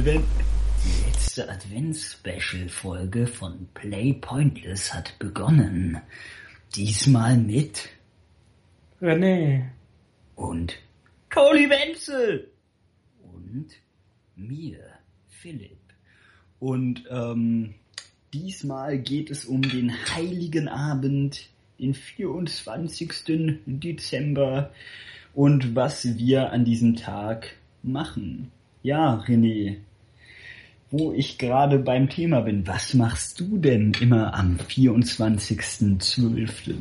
Advent, die letzte Advents-Special-Folge von Play Pointless hat begonnen. Diesmal mit René. und Toni Wenzel und mir, Philipp. Und ähm, diesmal geht es um den heiligen Abend, den 24. Dezember und was wir an diesem Tag machen. Ja, René, wo ich gerade beim Thema bin, was machst du denn immer am 24.12.?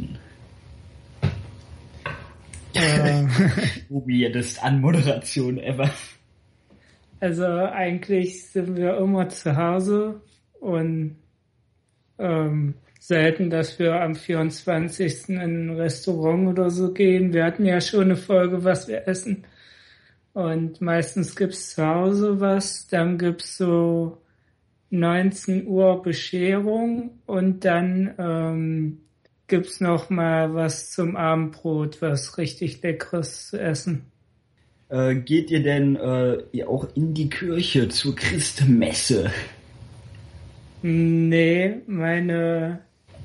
Äh, Weirdest Anmoderation ever. also eigentlich sind wir immer zu Hause und ähm, selten, dass wir am 24. in ein Restaurant oder so gehen. Wir hatten ja schon eine Folge, was wir essen. Und meistens gibt's zu Hause was, dann gibt's so 19 Uhr Bescherung und dann ähm, gibt's noch mal was zum Abendbrot, was richtig leckeres zu essen. Äh, geht ihr denn äh, auch in die Kirche zur Christmesse? Nee, meine,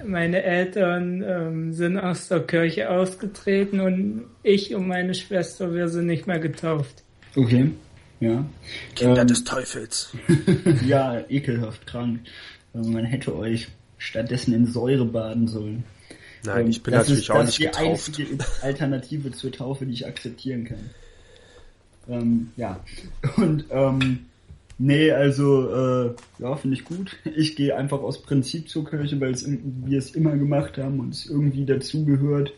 meine Eltern ähm, sind aus der Kirche ausgetreten und ich und meine Schwester, wir sind nicht mehr getauft. Okay, ja. Kinder Ähm, des Teufels. ja, ekelhaft krank. Also man hätte euch stattdessen in Säure baden sollen. Nein, ich bin das natürlich ist, auch das nicht ist die getauft. einzige Alternative zur Taufe, die ich akzeptieren kann. Ähm, ja. Und ähm, nee, also äh, ja, finde ich gut. Ich gehe einfach aus Prinzip zur Kirche, weil es wir es immer gemacht haben und es irgendwie dazugehört.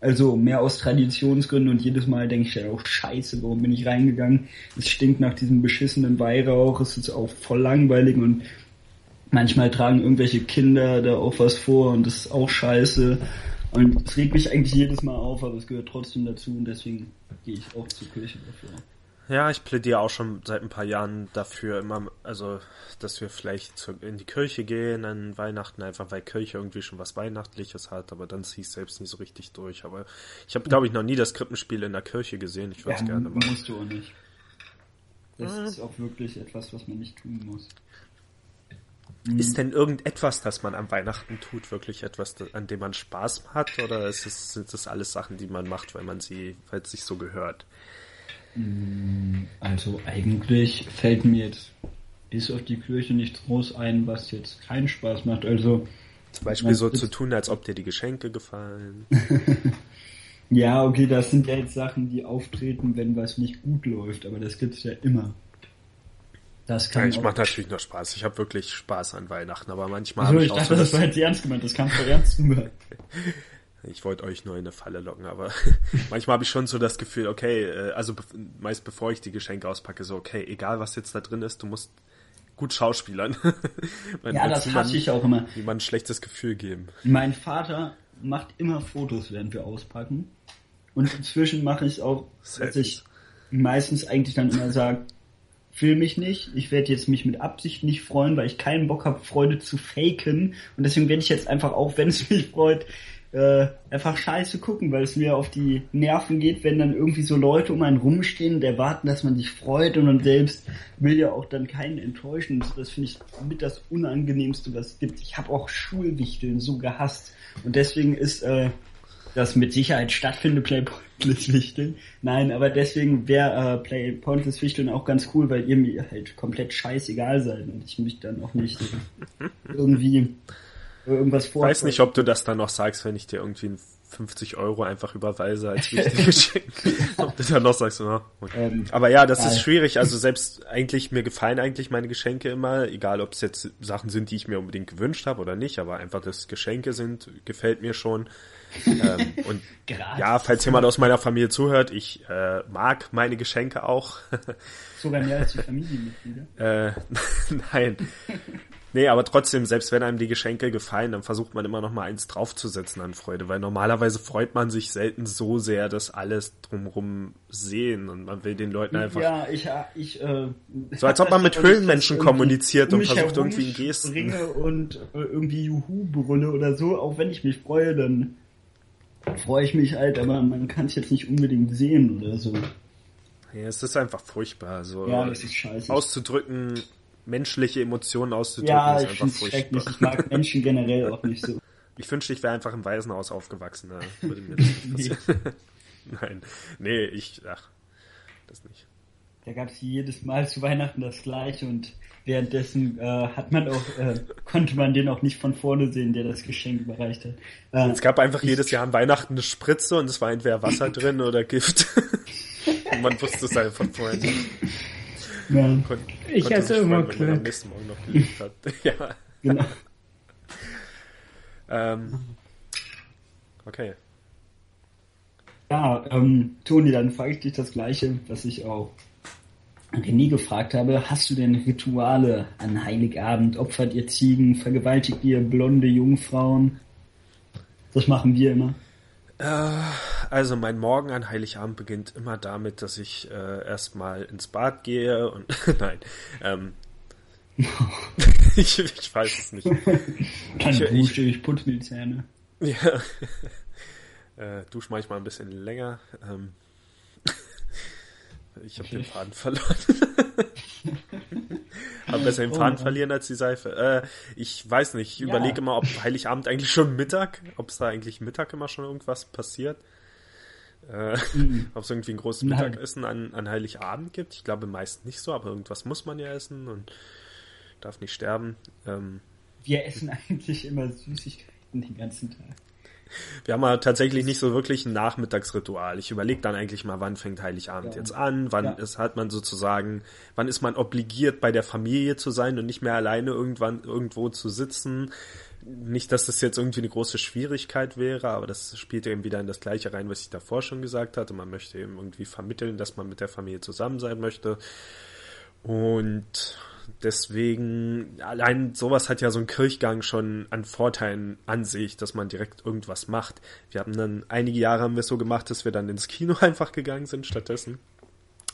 Also mehr aus Traditionsgründen und jedes Mal denke ich ja auch scheiße, warum bin ich reingegangen? Es stinkt nach diesem beschissenen Weihrauch, es ist auch voll langweilig und manchmal tragen irgendwelche Kinder da auch was vor und das ist auch scheiße. Und es regt mich eigentlich jedes Mal auf, aber es gehört trotzdem dazu und deswegen gehe ich auch zur Kirche dafür. Ja, ich plädiere auch schon seit ein paar Jahren dafür immer, also, dass wir vielleicht in die Kirche gehen an Weihnachten, einfach weil Kirche irgendwie schon was Weihnachtliches hat, aber dann ziehe ich selbst nicht so richtig durch. Aber ich habe, glaube ich, noch nie das Krippenspiel in der Kirche gesehen. Ich würde es gerne machen. musst du auch nicht. Das ist auch wirklich etwas, was man nicht tun muss. Ist denn irgendetwas, das man am Weihnachten tut, wirklich etwas, an dem man Spaß hat? Oder ist es, sind das alles Sachen, die man macht, weil man sie, weil es sich so gehört? Also eigentlich fällt mir jetzt bis auf die Kirche nichts groß ein, was jetzt keinen Spaß macht. Also Zum Beispiel so zu tun, als ob dir die Geschenke gefallen. ja, okay, das sind ja jetzt Sachen, die auftreten, wenn was nicht gut läuft, aber das gibt's ja immer. Das kann Ja, ich auch- mache natürlich nur Spaß. Ich habe wirklich Spaß an Weihnachten, aber manchmal Also habe ich ich auch dachte, so das war jetzt ernst gemeint, das kam voll ernst rüber. Ich wollte euch nur in eine Falle locken, aber manchmal habe ich schon so das Gefühl, okay, äh, also meist bevor ich die Geschenke auspacke, so okay, egal was jetzt da drin ist, du musst gut schauspielern. Ja, das hasse ich auch immer. Jemandem ein schlechtes Gefühl geben. Mein Vater macht immer Fotos, während wir auspacken. Und inzwischen mache ich es auch, dass ich meistens eigentlich dann immer sage, film mich nicht. Ich werde jetzt mich mit Absicht nicht freuen, weil ich keinen Bock habe, Freude zu faken. Und deswegen werde ich jetzt einfach auch, wenn es mich freut, äh, einfach scheiße gucken, weil es mir auf die Nerven geht, wenn dann irgendwie so Leute um einen rumstehen und erwarten, dass man sich freut und man selbst will ja auch dann keinen enttäuschen. Das finde ich mit das Unangenehmste, was es gibt. Ich habe auch Schulwichteln so gehasst. Und deswegen ist äh, das mit Sicherheit stattfindende Play Pointless Wichteln. Nein, aber deswegen wäre äh, Play Pointless Wichteln auch ganz cool, weil ihr mir halt komplett scheißegal seid und ich mich dann auch nicht irgendwie irgendwas Ich vor. weiß nicht, ob du das dann noch sagst, wenn ich dir irgendwie ein 50 Euro einfach überweise als wichtiges Geschenk. ob du dann noch sagst, ja. Ähm, Aber ja, das geil. ist schwierig. Also selbst eigentlich, mir gefallen eigentlich meine Geschenke immer, egal ob es jetzt Sachen sind, die ich mir unbedingt gewünscht habe oder nicht, aber einfach, dass Geschenke sind, gefällt mir schon. ähm, und ja, falls jemand aus meiner Familie zuhört, ich äh, mag meine Geschenke auch. Sogar mehr als die Familienmitglieder. Äh, nein. Nee, aber trotzdem, selbst wenn einem die Geschenke gefallen, dann versucht man immer noch mal eins draufzusetzen an Freude, weil normalerweise freut man sich selten so sehr, dass alles drumrum sehen und man will den Leuten einfach Ja, ich, ich, äh, So als ob man mit ich Höhlenmenschen irgendwie kommuniziert und versucht irgendwie in Gesten. springe und äh, irgendwie Juhu brülle oder so, auch wenn ich mich freue, dann freue ich mich halt, aber man kann es jetzt nicht unbedingt sehen oder so. Ja, es ist einfach furchtbar, so Ja, das ist scheiße. auszudrücken, menschliche Emotionen auszudrücken, ja, ist ich einfach schrecklich. Ich mag Menschen generell auch nicht so. Ich wünschte, ich wäre einfach im Waisenhaus aufgewachsen. Da würde mir das nicht passieren. Nein, nee, ich, ach, das nicht. Da gab es jedes Mal zu Weihnachten das gleiche und währenddessen äh, hat man auch, äh, konnte man den auch nicht von vorne sehen, der das Geschenk überreicht hat. Äh, Es gab einfach jedes Jahr an Weihnachten eine Spritze und es war entweder Wasser drin oder Gift. und man wusste es einfach vorher nicht. Ja, Kon Ich sich immer freuen, wenn man am Glück. nächsten Morgen noch gelebt hat. ja. genau. Ähm, okay. Ja, ähm, Toni, dann frage ich dich das Gleiche, was ich auch René gefragt habe. Hast du denn Rituale an Heiligabend? Opfert ihr Ziegen? Vergewaltigt ihr blonde Jungfrauen? Das machen wir immer. Äh, also mein Morgen an Heiligabend beginnt immer damit, dass ich äh, erstmal ins Bad gehe und nein, ähm, ich, ich weiß es nicht. Dann Ich- dusche ich, putze mir die Zähne. Ja. äh, dusch manchmal ein bisschen länger. Ähm, ich habe den Faden verloren. Aber besser den Oh Faden Mann. verlieren als die Seife. Äh, ich weiß nicht, ich Ja. überlege immer, ob Heiligabend eigentlich schon Mittag, ob es da eigentlich Mittag immer schon irgendwas passiert. Äh, ob es irgendwie ein großes Nein. Mittagessen an, an Heiligabend gibt. Ich glaube meist nicht so, aber irgendwas muss man ja essen und darf nicht sterben. Ähm, Wir essen eigentlich immer Süßigkeiten den ganzen Tag. Wir haben ja tatsächlich nicht so wirklich ein Nachmittagsritual. Ich überlege dann eigentlich mal, wann fängt Heiligabend Ja. jetzt an, wann Ja. ist, hat man sozusagen, wann ist man obligiert, bei der Familie zu sein und nicht mehr alleine irgendwann irgendwo zu sitzen. Nicht, dass das jetzt irgendwie eine große Schwierigkeit wäre, aber das spielt eben wieder in das Gleiche rein, was ich davor schon gesagt hatte. Man möchte eben irgendwie vermitteln, dass man mit der Familie zusammen sein möchte. Und deswegen, allein sowas hat ja so ein Kirchgang schon an Vorteilen an sich, dass man direkt irgendwas macht. Wir haben dann, einige Jahre haben wir es so gemacht, dass wir dann ins Kino einfach gegangen sind stattdessen.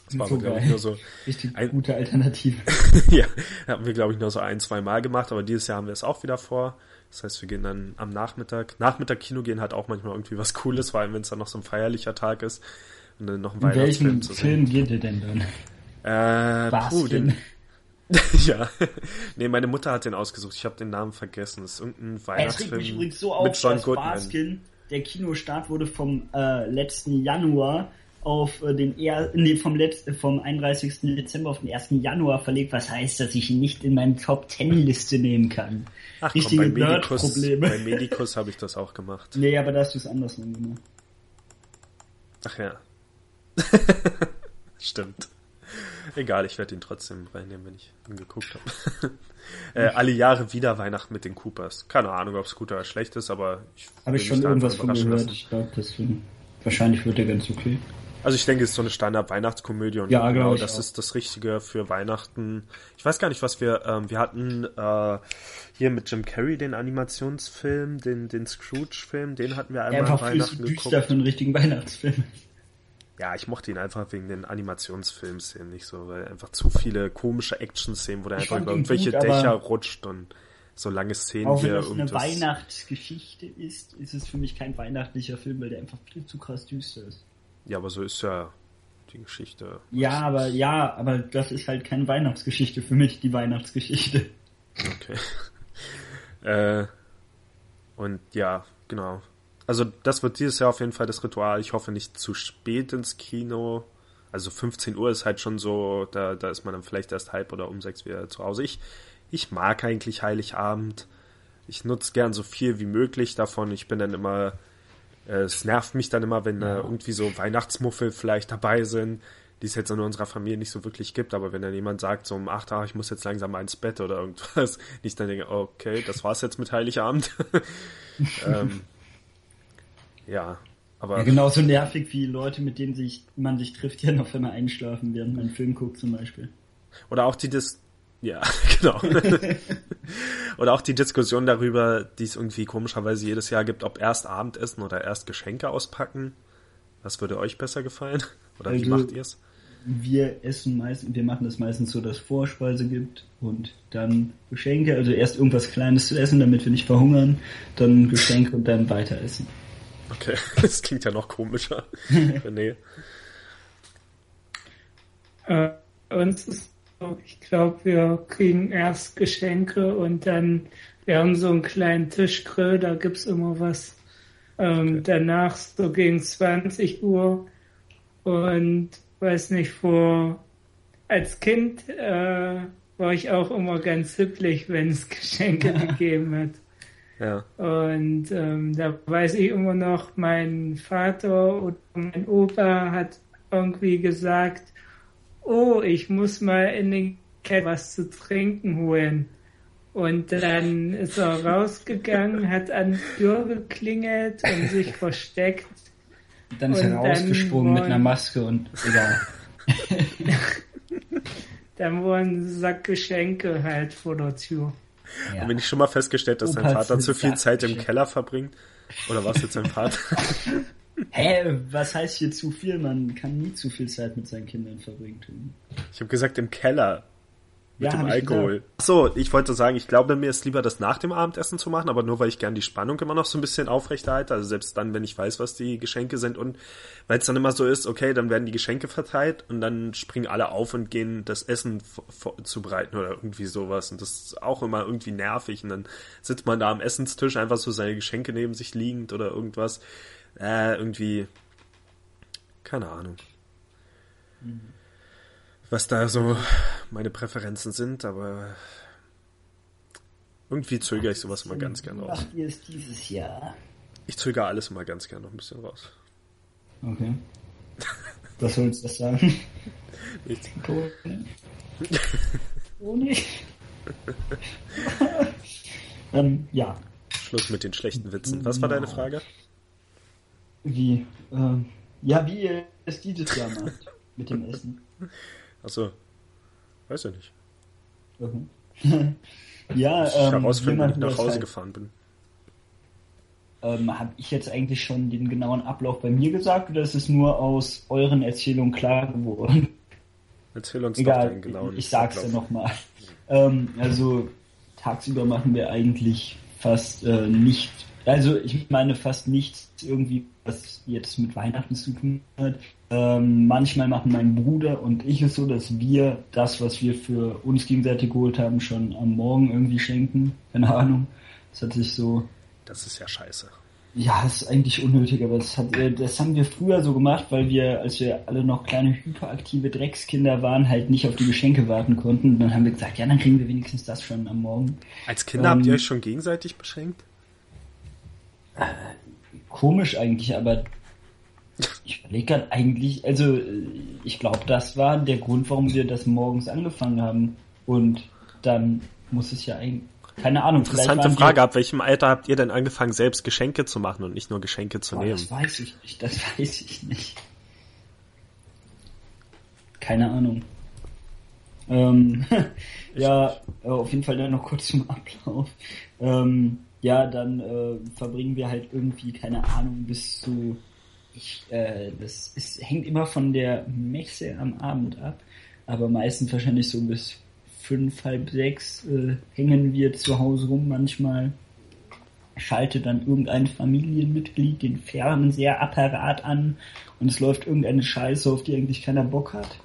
Das war So glaube ich, nur so, Richtig Ein- gute Alternative. ja, haben wir, glaube ich, nur so ein, zwei Mal gemacht, aber dieses Jahr haben wir es auch wieder vor. Das heißt, wir gehen dann am Nachmittag. Nachmittag Kino gehen hat auch manchmal irgendwie was Cooles, vor allem wenn es dann noch so ein feierlicher Tag ist und dann noch ein In Weihnachtsfilm welchen zu sehen. Film geht ihr denn dann? Äh, puh, den, ja. nee, meine Mutter hat den ausgesucht. Ich habe den Namen vergessen. Das ist irgendein Es regt mich Weihnachtsfilm übrigens so mit auf, John dass Goodman. Baskin, der Kinostart wurde vom äh, letzten Januar auf äh, den er nee, vom letzten vom 31. Dezember auf den 1. Januar verlegt, was heißt, dass ich ihn nicht in meine Top 10 Liste nehmen kann. Ach komm, Richtige bei Medikus, Nerd-Probleme. bei Medikus habe ich das auch gemacht. Nee, aber da hast du es andersrum gemacht. Ach ja. Stimmt. Egal, ich werde ihn trotzdem reinnehmen, wenn ich ihn geguckt habe. äh, alle Jahre wieder Weihnachten mit den Coopers. Keine Ahnung, ob es gut oder schlecht ist, aber ich Habe ich schon irgendwas einfach von gehört. Ich glaube, deswegen. Wahrscheinlich wird der ganz okay. Also ich denke, es ist so eine Standard-Weihnachtskomödie und Ja, genau das auch. ist das Richtige für Weihnachten. Ich weiß gar nicht, was wir, ähm, wir hatten äh, hier mit Jim Carrey den Animationsfilm, den, den Scrooge-Film, den hatten wir einmal einfach viel zu Weihnachten düster geguckt. für einen richtigen Weihnachtsfilm. Ja, ich mochte ihn einfach wegen den Animationsfilmszenen nicht so, weil einfach zu viele komische Action-Szenen, wo der Ich einfach über irgendwelche gut, Dächer rutscht und so lange Szenen Auch wenn hier das eine irgendwas. Weihnachtsgeschichte ist, ist es für mich kein weihnachtlicher Film, weil der einfach viel zu krass düster ist. Ja, aber so ist ja die Geschichte. Ja, aber ja, aber das ist halt keine Weihnachtsgeschichte für mich, die Weihnachtsgeschichte. Okay. äh, und ja, genau. Also das wird dieses Jahr auf jeden Fall das Ritual. Ich hoffe nicht zu spät ins Kino. Also 15 Uhr ist halt schon so, da, da ist man dann vielleicht erst halb oder um sechs wieder zu Hause. Ich, ich mag eigentlich Heiligabend. Ich nutze gern so viel wie möglich davon. Ich bin dann immer, äh, es nervt mich dann immer, wenn da irgendwie so Weihnachtsmuffel vielleicht dabei sind, die es jetzt in unserer Familie nicht so wirklich gibt, aber wenn dann jemand sagt, so um 8 Uhr, ich muss jetzt langsam mal ins Bett oder irgendwas, ich dann denke, okay, das war's jetzt mit Heiligabend. ähm, ja, aber Ja, genauso nervig wie Leute, mit denen sich, man sich trifft, ja noch einmal einschlafen, während man einen Film guckt zum Beispiel. Oder auch die Dis ja, genau. oder auch die Diskussion darüber, die es irgendwie komischerweise jedes Jahr gibt, ob erst Abendessen oder erst Geschenke auspacken. Was würde euch besser gefallen? Oder wie Also- macht ihr es? Wir essen meistens, wir machen das meistens so, dass es Vorspeise gibt und dann Geschenke, also erst irgendwas Kleines zu essen, damit wir nicht verhungern, dann Geschenke und dann weiter essen. Okay, das klingt ja noch komischer. nee. Äh, uns ist so, ich glaube, wir kriegen erst Geschenke und dann, wir haben so einen kleinen Tischgrill, da gibt's immer was. Ähm, okay. Danach so gegen 20 Uhr und weiß nicht, vor als Kind äh, war ich auch immer ganz hipplich, wenn es Geschenke gegeben hat. Ja. Und ähm, da weiß ich immer noch, mein Vater oder mein Opa hat irgendwie gesagt, oh, ich muss mal in den Keller was zu trinken holen. Und dann ist er rausgegangen, hat an die Tür geklingelt und sich versteckt. Dann ist er rausgesprungen mit einer Maske und egal. dann war ein Sack Geschenke halt vor der Tür. Ja. Haben wir nicht schon mal festgestellt, dass dein Vater zu viel Zeit im Keller verbringt? Oder was jetzt dein Vater? Hä, was heißt hier zu viel? Man kann nie zu viel Zeit mit seinen Kindern verbringen. Ich habe gesagt im Keller. Mit ja, dem Alkohol. So, ich wollte sagen, ich glaube, mir ist lieber das nach dem Abendessen zu machen, aber nur weil ich gern die Spannung immer noch so ein bisschen aufrechterhalte. Also selbst dann, wenn ich weiß, was die Geschenke sind und weil es dann immer so ist, okay, dann werden die Geschenke verteilt und dann springen alle auf und gehen das Essen zubereiten oder irgendwie sowas. Und das ist auch immer irgendwie nervig. Und dann sitzt man da am Essenstisch einfach so seine Geschenke neben sich liegend oder irgendwas. Äh, irgendwie. Keine Ahnung. Mhm was da so meine Präferenzen sind, aber irgendwie zögere ich sowas mal ganz gern raus. Macht ihr es dieses Jahr? Ich zögere alles mal ganz gern noch ein bisschen raus. Okay. Was sollst du das sagen? Nichts. Ohne. ähm, ja. Schluss mit den schlechten Witzen. Was war deine Frage? Wie? Ähm, ja, wie ihr es dieses Jahr macht mit dem Essen. Achso. Weiß ja nicht. Mhm. ja, ich ähm, herausfinden, wenn ich nach Hause halt, gefahren bin. Ähm, Habe ich jetzt eigentlich schon den genauen Ablauf bei mir gesagt oder ist es nur aus euren Erzählungen klar geworden? Erzähl uns Egal, den genauen Ich, ich sag's ja nochmal. Ähm, also tagsüber machen wir eigentlich fast äh, nicht, also ich meine fast nichts irgendwie, was jetzt mit Weihnachten zu tun hat. Ähm, manchmal machen mein Bruder und ich es so, dass wir das, was wir für uns gegenseitig geholt haben, schon am Morgen irgendwie schenken. Keine Ahnung. Das hat sich so. Das ist ja scheiße. Ja, das ist eigentlich unnötig, aber das, hat, äh, das haben wir früher so gemacht, weil wir, als wir alle noch kleine hyperaktive Dreckskinder waren, halt nicht auf die Geschenke warten konnten. Und dann haben wir gesagt, ja, dann kriegen wir wenigstens das schon am Morgen. Als Kinder ähm, habt ihr euch schon gegenseitig beschenkt? Äh, komisch eigentlich, aber ich überlege gerade eigentlich, also ich glaube, das war der Grund, warum wir das morgens angefangen haben. Und dann muss es ja eigentlich, keine Ahnung. Interessante Frage, ab welchem Alter habt ihr denn angefangen, selbst Geschenke zu machen und nicht nur Geschenke zu boah, nehmen? Das weiß ich nicht, das weiß ich nicht. Keine Ahnung. Ähm, ja, auf jeden Fall dann noch kurz zum Ablauf. Ähm, ja, dann äh, verbringen wir halt irgendwie, keine Ahnung, bis zu ich, äh, das ist, hängt immer von der Messe am Abend ab, aber meistens wahrscheinlich so bis fünf, halb sechs äh, hängen wir zu Hause rum manchmal. Schaltet dann irgendein Familienmitglied den Fernseherapparat an und es läuft irgendeine Scheiße, auf die eigentlich keiner Bock hat.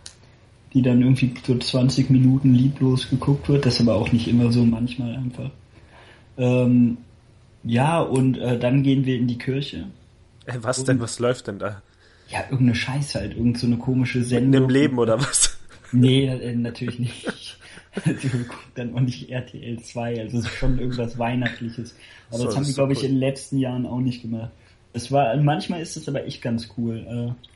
Die dann irgendwie so 20 Minuten lieblos geguckt wird, das aber auch nicht immer so, manchmal einfach. Ähm, ja, und äh, dann gehen wir in die Kirche äh, was und, denn? Was läuft denn da? Ja, irgendeine Scheiße halt, irgend so eine komische Sendung. Mit einem Leben oder was? Nee, äh, natürlich nicht. Also dann auch nicht RTL 2, also es ist schon irgendwas Weihnachtliches. Aber so, das haben die, glaube ich, in den letzten Jahren auch nicht gemacht. Es war, manchmal ist es aber echt ganz cool. Äh,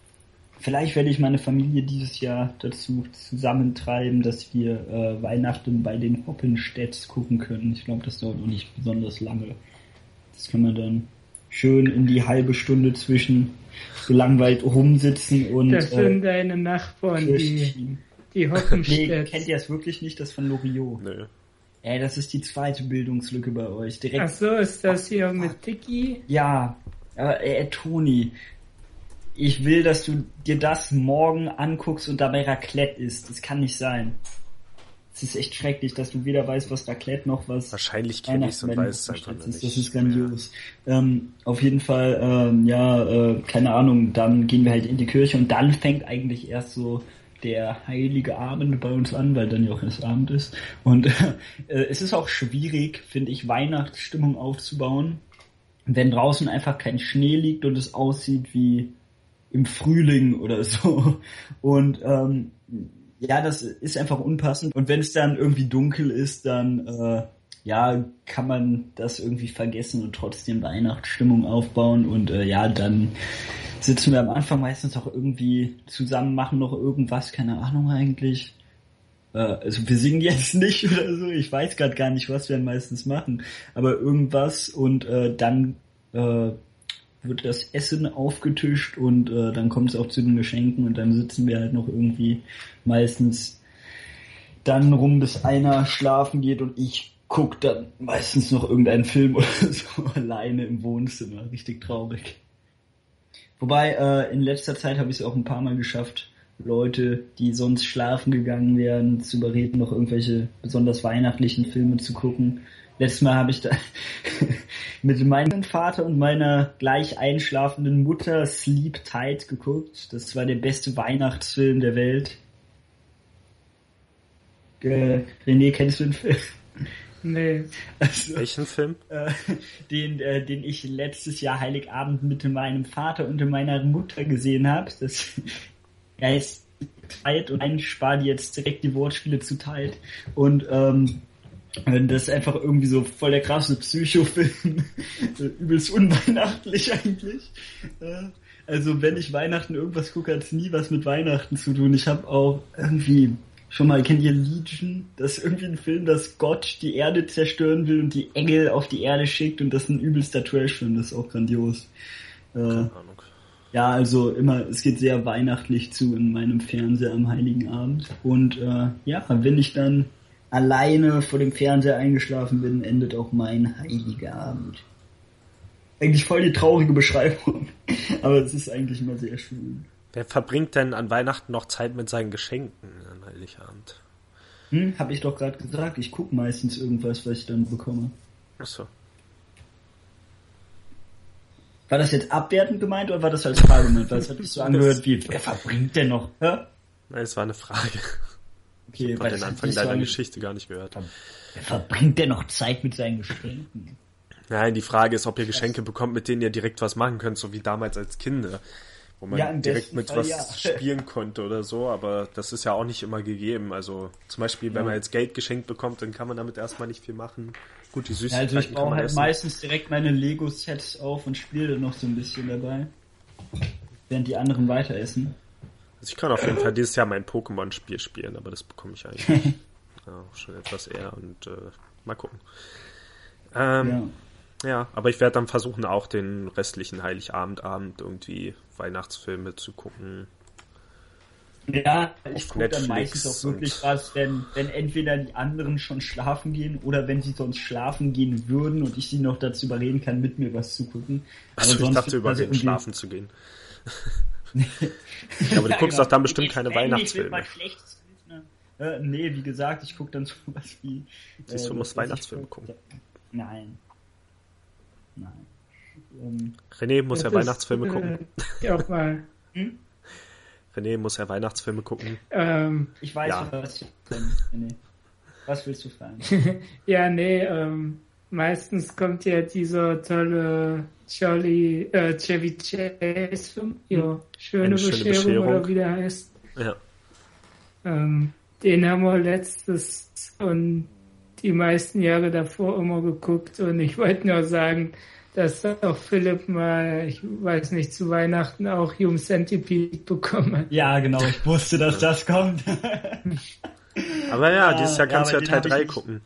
vielleicht werde ich meine Familie dieses Jahr dazu zusammentreiben, dass wir äh, Weihnachten bei den Hoppenstädts gucken können. Ich glaube, das dauert auch nicht besonders lange. Das kann man dann schön in die halbe Stunde zwischen gelangweilt rumsitzen und. Das sind äh, deine Nachbarn, die, die Hoppenstedt. nee, kennt ihr das wirklich nicht, das von Loriot? Nee. Ey, das ist die zweite Bildungslücke bei euch. Direkt. Ach so, ist das hier mit Tiki? Ja, aber ey, Toni, ich will, dass du dir das morgen anguckst und dabei Raclette isst. Das kann nicht sein. Es ist echt schrecklich, dass du weder weißt, was Raclette noch was. Wahrscheinlich kenne ich und weiß es einfach nicht. Das ist grandios. Ähm, auf jeden Fall, ähm, ja, äh, keine Ahnung, dann gehen wir halt in die Kirche und dann fängt eigentlich erst so der heilige Abend bei uns an, weil dann ja auch erst Abend ist. Und äh, es ist auch schwierig, finde ich, Weihnachtsstimmung aufzubauen, wenn draußen einfach kein Schnee liegt und es aussieht wie im Frühling oder so. Und ähm, ja, das ist einfach unpassend. Und wenn es dann irgendwie dunkel ist, dann äh, ja, kann man das irgendwie vergessen und trotzdem Weihnachtsstimmung aufbauen. Und äh, ja, dann sitzen wir am Anfang meistens auch irgendwie zusammen, machen noch irgendwas, keine Ahnung eigentlich. Äh, also wir singen jetzt nicht oder so, ich weiß gerade gar nicht, was wir meistens machen, aber irgendwas und äh, dann äh, wird das Essen aufgetischt und äh, dann kommt es auch zu den Geschenken und dann sitzen wir halt noch irgendwie meistens dann rum, bis einer schlafen geht und ich guck dann meistens noch irgendeinen Film oder so alleine im Wohnzimmer. Richtig traurig. Wobei, äh, in letzter Zeit habe ich es auch ein paar Mal geschafft, Leute, die sonst schlafen gegangen wären, zu überreden, noch irgendwelche besonders weihnachtlichen Filme zu gucken. Letztes Mal habe ich da mit meinem Vater und meiner gleich einschlafenden Mutter Sleep Tight geguckt. Das war der beste Weihnachtsfilm der Welt. Äh, René, kennst du den Film? Nee. Also, Welchen Film? Äh, den, äh, den ich letztes Jahr Heiligabend mit meinem Vater und meiner Mutter gesehen habe. Das heißt Tight und ein spart jetzt direkt die Wortspiele zu Tight. Und ähm, das ist einfach irgendwie so voll der krasse Psychofilm. Übelst unweihnachtlich eigentlich. Äh, also wenn ich Weihnachten irgendwas gucke, hat es nie was mit Weihnachten zu tun. Ich habe auch irgendwie schon mal, kennt ihr Legion? Das ist irgendwie ein Film, dass Gott die Erde zerstören will und die Engel auf die Erde schickt und das ist ein übelster Trash-Film, das ist auch grandios. Äh, Keine Ahnung. Ja, also immer, es geht sehr weihnachtlich zu in meinem Fernseher am Heiligen Abend. Und äh, ja, wenn ich dann alleine vor dem Fernseher eingeschlafen bin, endet auch mein heiliger Abend. Eigentlich voll die traurige Beschreibung, aber es ist eigentlich immer sehr schön. Wer verbringt denn an Weihnachten noch Zeit mit seinen Geschenken an Heiligabend? Hm, hab ich doch gerade gesagt. Ich gucke meistens irgendwas, was ich dann bekomme. Achso. War das jetzt abwertend gemeint oder war das als Frage gemeint? Weil es hat sich so angehört wie, wer verbringt denn noch? Hä? Nein, es war eine Frage. Okay, ich habe den Anfang deiner so Geschichte gar nicht gehört. Wer verbringt denn noch Zeit mit seinen Geschenken? Nein, die Frage ist, ob ihr Geschenke bekommt, mit denen ihr direkt was machen könnt, so wie damals als Kinder. Wo man ja, direkt mit Fall, was ja. spielen konnte oder so, aber das ist ja auch nicht immer gegeben. Also zum Beispiel, wenn ja. man jetzt Geld geschenkt bekommt, dann kann man damit erstmal nicht viel machen. Gut, die Süßigkeiten ja, also ich baue halt essen. meistens direkt meine Lego-Sets auf und spiele noch so ein bisschen dabei. Während die anderen weiter essen. Also ich kann auf jeden Fall dieses Jahr mein Pokémon-Spiel spielen, aber das bekomme ich eigentlich ja, schon etwas eher und äh, mal gucken. Ähm, ja. ja. aber ich werde dann versuchen, auch den restlichen Heiligabendabend irgendwie Weihnachtsfilme zu gucken. Ja, ich gucke dann meistens auch wirklich was, wenn, wenn entweder die anderen schon schlafen gehen oder wenn sie sonst schlafen gehen würden und ich sie noch dazu überreden kann, mit mir was zu gucken. Also ich dachte, überreden, schlafen zu gehen. ja, aber du guckst doch dann bestimmt keine Weihnachtsfilme. Ne? Äh, nee, wie gesagt, ich gucke dann sowas wie. Siehst du, äh, musst Weihnachtsfilme gucken. Nein. Nein. Ähm, René muss ja Weihnachtsfilme gucken. Ja, auch mal. Hm? René muss ja Weihnachtsfilme gucken. Ähm, ich weiß, ja. was ich René. Was willst du fragen? ja, nee, ähm, meistens kommt ja dieser tolle Charlie, äh, Chevy Chase Film, ja, schöne, schöne Bescherung, Bescherung, oder wie der heißt. Ja. Ähm, den haben wir letztes und die meisten Jahre davor immer geguckt und ich wollte nur sagen, dass auch Philipp mal, ich weiß nicht, zu Weihnachten auch Human Centipede bekommen hat. Ja, genau, ich wusste, dass das kommt. aber ja, dieses Jahr kannst ja, du ja Teil 3 gucken.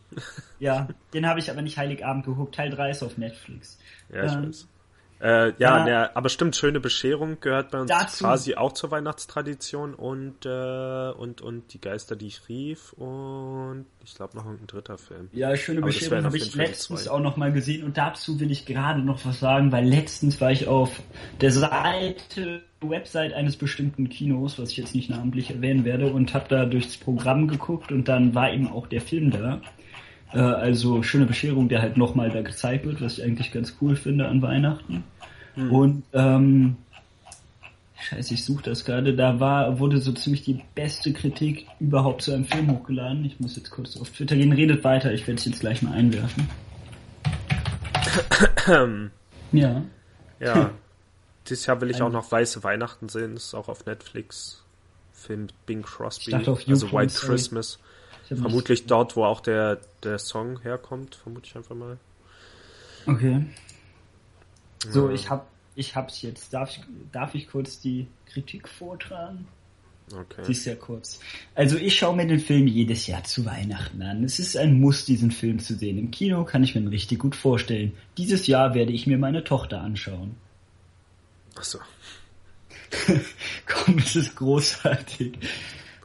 Ja, den habe ich aber nicht Heiligabend geguckt. Teil 3 ist auf Netflix. Ja, ich ähm, weiß. Äh, ja, ja. Der, aber stimmt, schöne Bescherung gehört bei uns Dazu. quasi auch zur Weihnachtstradition und, äh, und, und die Geister, die ich rief und ich glaube noch ein dritter Film. Ja, schöne aber Bescherung habe ich letztens auch noch mal gesehen und dazu will ich gerade noch was sagen, weil letztens war ich auf der Seite, Website eines bestimmten Kinos, was ich jetzt nicht namentlich erwähnen werde und habe da durchs Programm geguckt und dann war eben auch der Film da. Äh, also schöne Bescherung, der halt nochmal da gezeigt wird, was ich eigentlich ganz cool finde an Weihnachten. Mhm. Und ähm, Scheiße, ich suche das gerade. Da war, wurde so ziemlich die beste Kritik überhaupt zu einem Film hochgeladen. Ich muss jetzt kurz auf Twitter gehen. Redet weiter, ich werde es jetzt gleich mal einwerfen. ja. Ja. Dieses Jahr will ich auch noch Weiße Weihnachten sehen. Das ist auch auf Netflix. Film Bing Crosby. also White Christmas. Vermutlich dort, wo auch der, der Song herkommt, vermute ich einfach mal. Okay. So, ja. ich hab, ich hab's jetzt. Darf ich, darf ich kurz die Kritik vortragen? Okay. Sie ist ja kurz. Also ich schaue mir den Film jedes Jahr zu Weihnachten an. Es ist ein Muss, diesen Film zu sehen. Im Kino kann ich mir ihn richtig gut vorstellen. Dieses Jahr werde ich mir meine Tochter anschauen. Ach so. Komm, es ist großartig.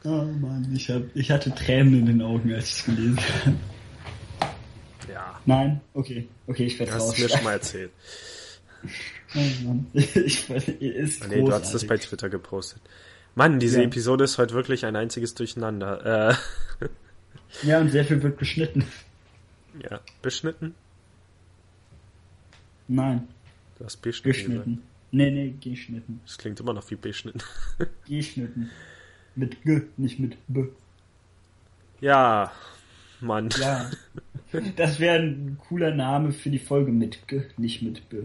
Oh Mann, ich, hab, ich hatte Tränen in den Augen, als ich es gelesen habe. Ja. Nein? Okay, okay, ich werde raus. Hast du mir schon mal erzählt. Oh Mann. Ich weiß, ist ah, nee, du hast das bei Twitter gepostet. Mann, diese ja. Episode ist heute wirklich ein einziges Durcheinander. Äh. Ja, und sehr viel wird beschnitten. Ja, beschnitten? Nein. Du hast beschnitten. Geschnitten. Nee, nee, geschnitten. Das klingt immer noch wie beschnitten. geschnitten. Mit G, nicht mit B. Ja, Mann. Ja. Das wäre ein cooler Name für die Folge mit G, nicht mit B.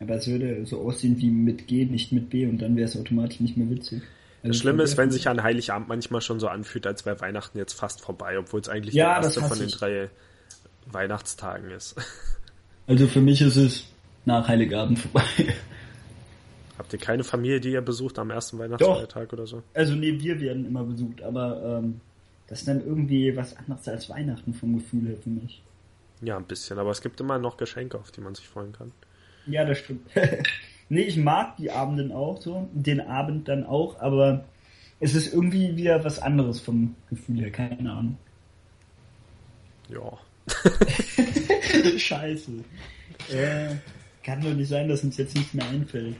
Aber es würde so aussehen wie mit G, nicht mit B und dann wäre es automatisch nicht mehr witzig. Also das Schlimme ist, wenn sich an Heiligabend manchmal schon so anfühlt, als wäre Weihnachten jetzt fast vorbei, obwohl es eigentlich ja, der erste von den ich. drei Weihnachtstagen ist. Also für mich ist es nach Heiligabend vorbei. Habt ihr keine Familie, die ihr besucht am ersten Weihnachtsfeiertag oder so? Also nee, wir werden immer besucht, aber ähm, das ist dann irgendwie was anderes als Weihnachten vom Gefühl her für mich. Ja, ein bisschen, aber es gibt immer noch Geschenke, auf die man sich freuen kann. Ja, das stimmt. nee, ich mag die Abenden auch so, den Abend dann auch, aber es ist irgendwie wieder was anderes vom Gefühl her, keine Ahnung. Ja. Scheiße. Äh, kann doch nicht sein, dass uns jetzt nichts mehr einfällt.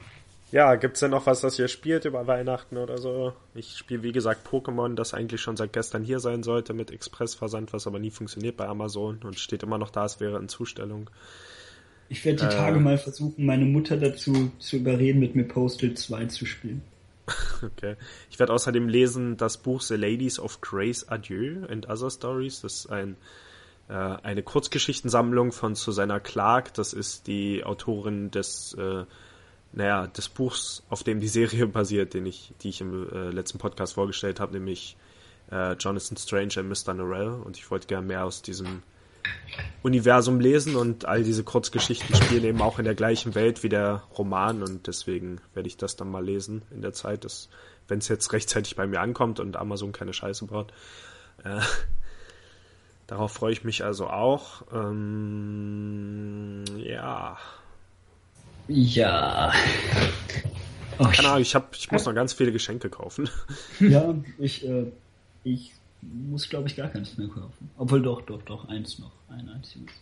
Ja, gibt's denn noch was, das ihr spielt über Weihnachten oder so? Ich spiele, wie gesagt, Pokémon, das eigentlich schon seit gestern hier sein sollte mit Expressversand, was aber nie funktioniert bei Amazon und steht immer noch da, es wäre in Zustellung. Ich werde die äh, Tage mal versuchen, meine Mutter dazu zu überreden, mit mir Postal 2 zu spielen. Okay. Ich werde außerdem lesen das Buch The Ladies of Grace Adieu and Other Stories. Das ist ein, äh, eine Kurzgeschichtensammlung von Susanna Clark. Das ist die Autorin des äh, naja, des Buchs, auf dem die Serie basiert, den ich, die ich im äh, letzten Podcast vorgestellt habe, nämlich äh, Jonathan Strange und Mr. Norrell. Und ich wollte gerne mehr aus diesem Universum lesen und all diese Kurzgeschichten spielen eben auch in der gleichen Welt wie der Roman und deswegen werde ich das dann mal lesen in der Zeit, wenn es jetzt rechtzeitig bei mir ankommt und Amazon keine Scheiße baut. Äh, darauf freue ich mich also auch. Ähm, ja, ja. Oh, Keine Ahnung, ich, hab, ich muss noch ganz viele Geschenke kaufen. Ja, ich, äh, ich muss, glaube ich, gar keins mehr kaufen. Obwohl doch, doch, doch, eins noch. Ein einziges.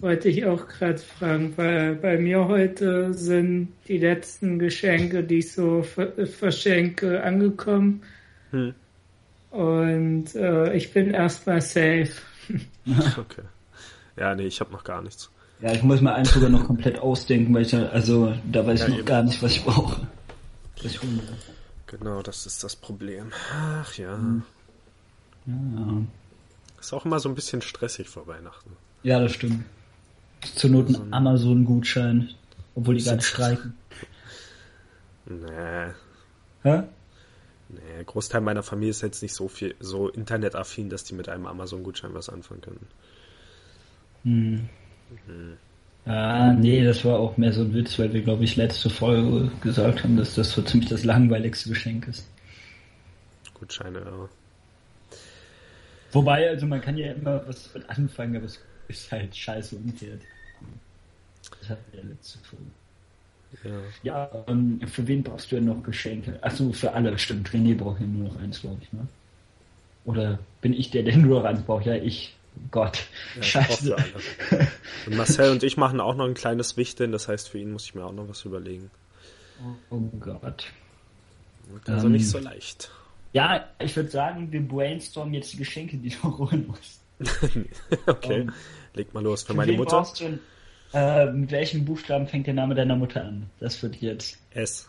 Wollte ich auch gerade fragen, weil bei mir heute sind die letzten Geschenke, die ich so verschenke, angekommen. Hm. Und äh, ich bin erstmal safe. okay. Ja, nee, ich habe noch gar nichts. Ja, ich muss mir eins sogar noch komplett ausdenken, weil ich also da weiß ja, ich noch eben. gar nicht, was ich brauche. Was ich Genau, das ist das Problem. Ach ja. Hm. Ja. Ist auch immer so ein bisschen stressig vor Weihnachten. Ja, das stimmt. Zur Not ein Amazon-Gutschein, obwohl die gar nicht streiken. Nee. Hä? Nee, Großteil meiner Familie ist jetzt nicht so viel, so internetaffin, dass die mit einem Amazon-Gutschein was anfangen können. Hm. Mhm. Ah, nee, das war auch mehr so ein Witz, weil wir, glaube ich, letzte Folge gesagt haben, dass das so ziemlich das langweiligste Geschenk ist. Gutscheine, ja. Wobei, also man kann ja immer was mit anfangen, aber es ist halt scheiße umgekehrt. Das hat der letzte Folge. Ja. Ja, ähm, für wen brauchst du denn noch Geschenke? Achso, für alle, stimmt. René braucht ja nur noch eins, glaube ich, ne? Oder bin ich der, der nur noch eins braucht? Ja, ich. Gott. Ja, alle. Und Marcel und ich machen auch noch ein kleines Wichteln, das heißt, für ihn muss ich mir auch noch was überlegen. Oh Gott. Also Ähm, nicht so leicht. Ja, ich würde sagen, wir brainstormen jetzt die Geschenke, die du holen musst. okay, ähm, leg mal los. Für Für meine Mutter brauchst du, äh, mit welchem Buchstaben fängt der Name deiner Mutter an? Das wird jetzt. S.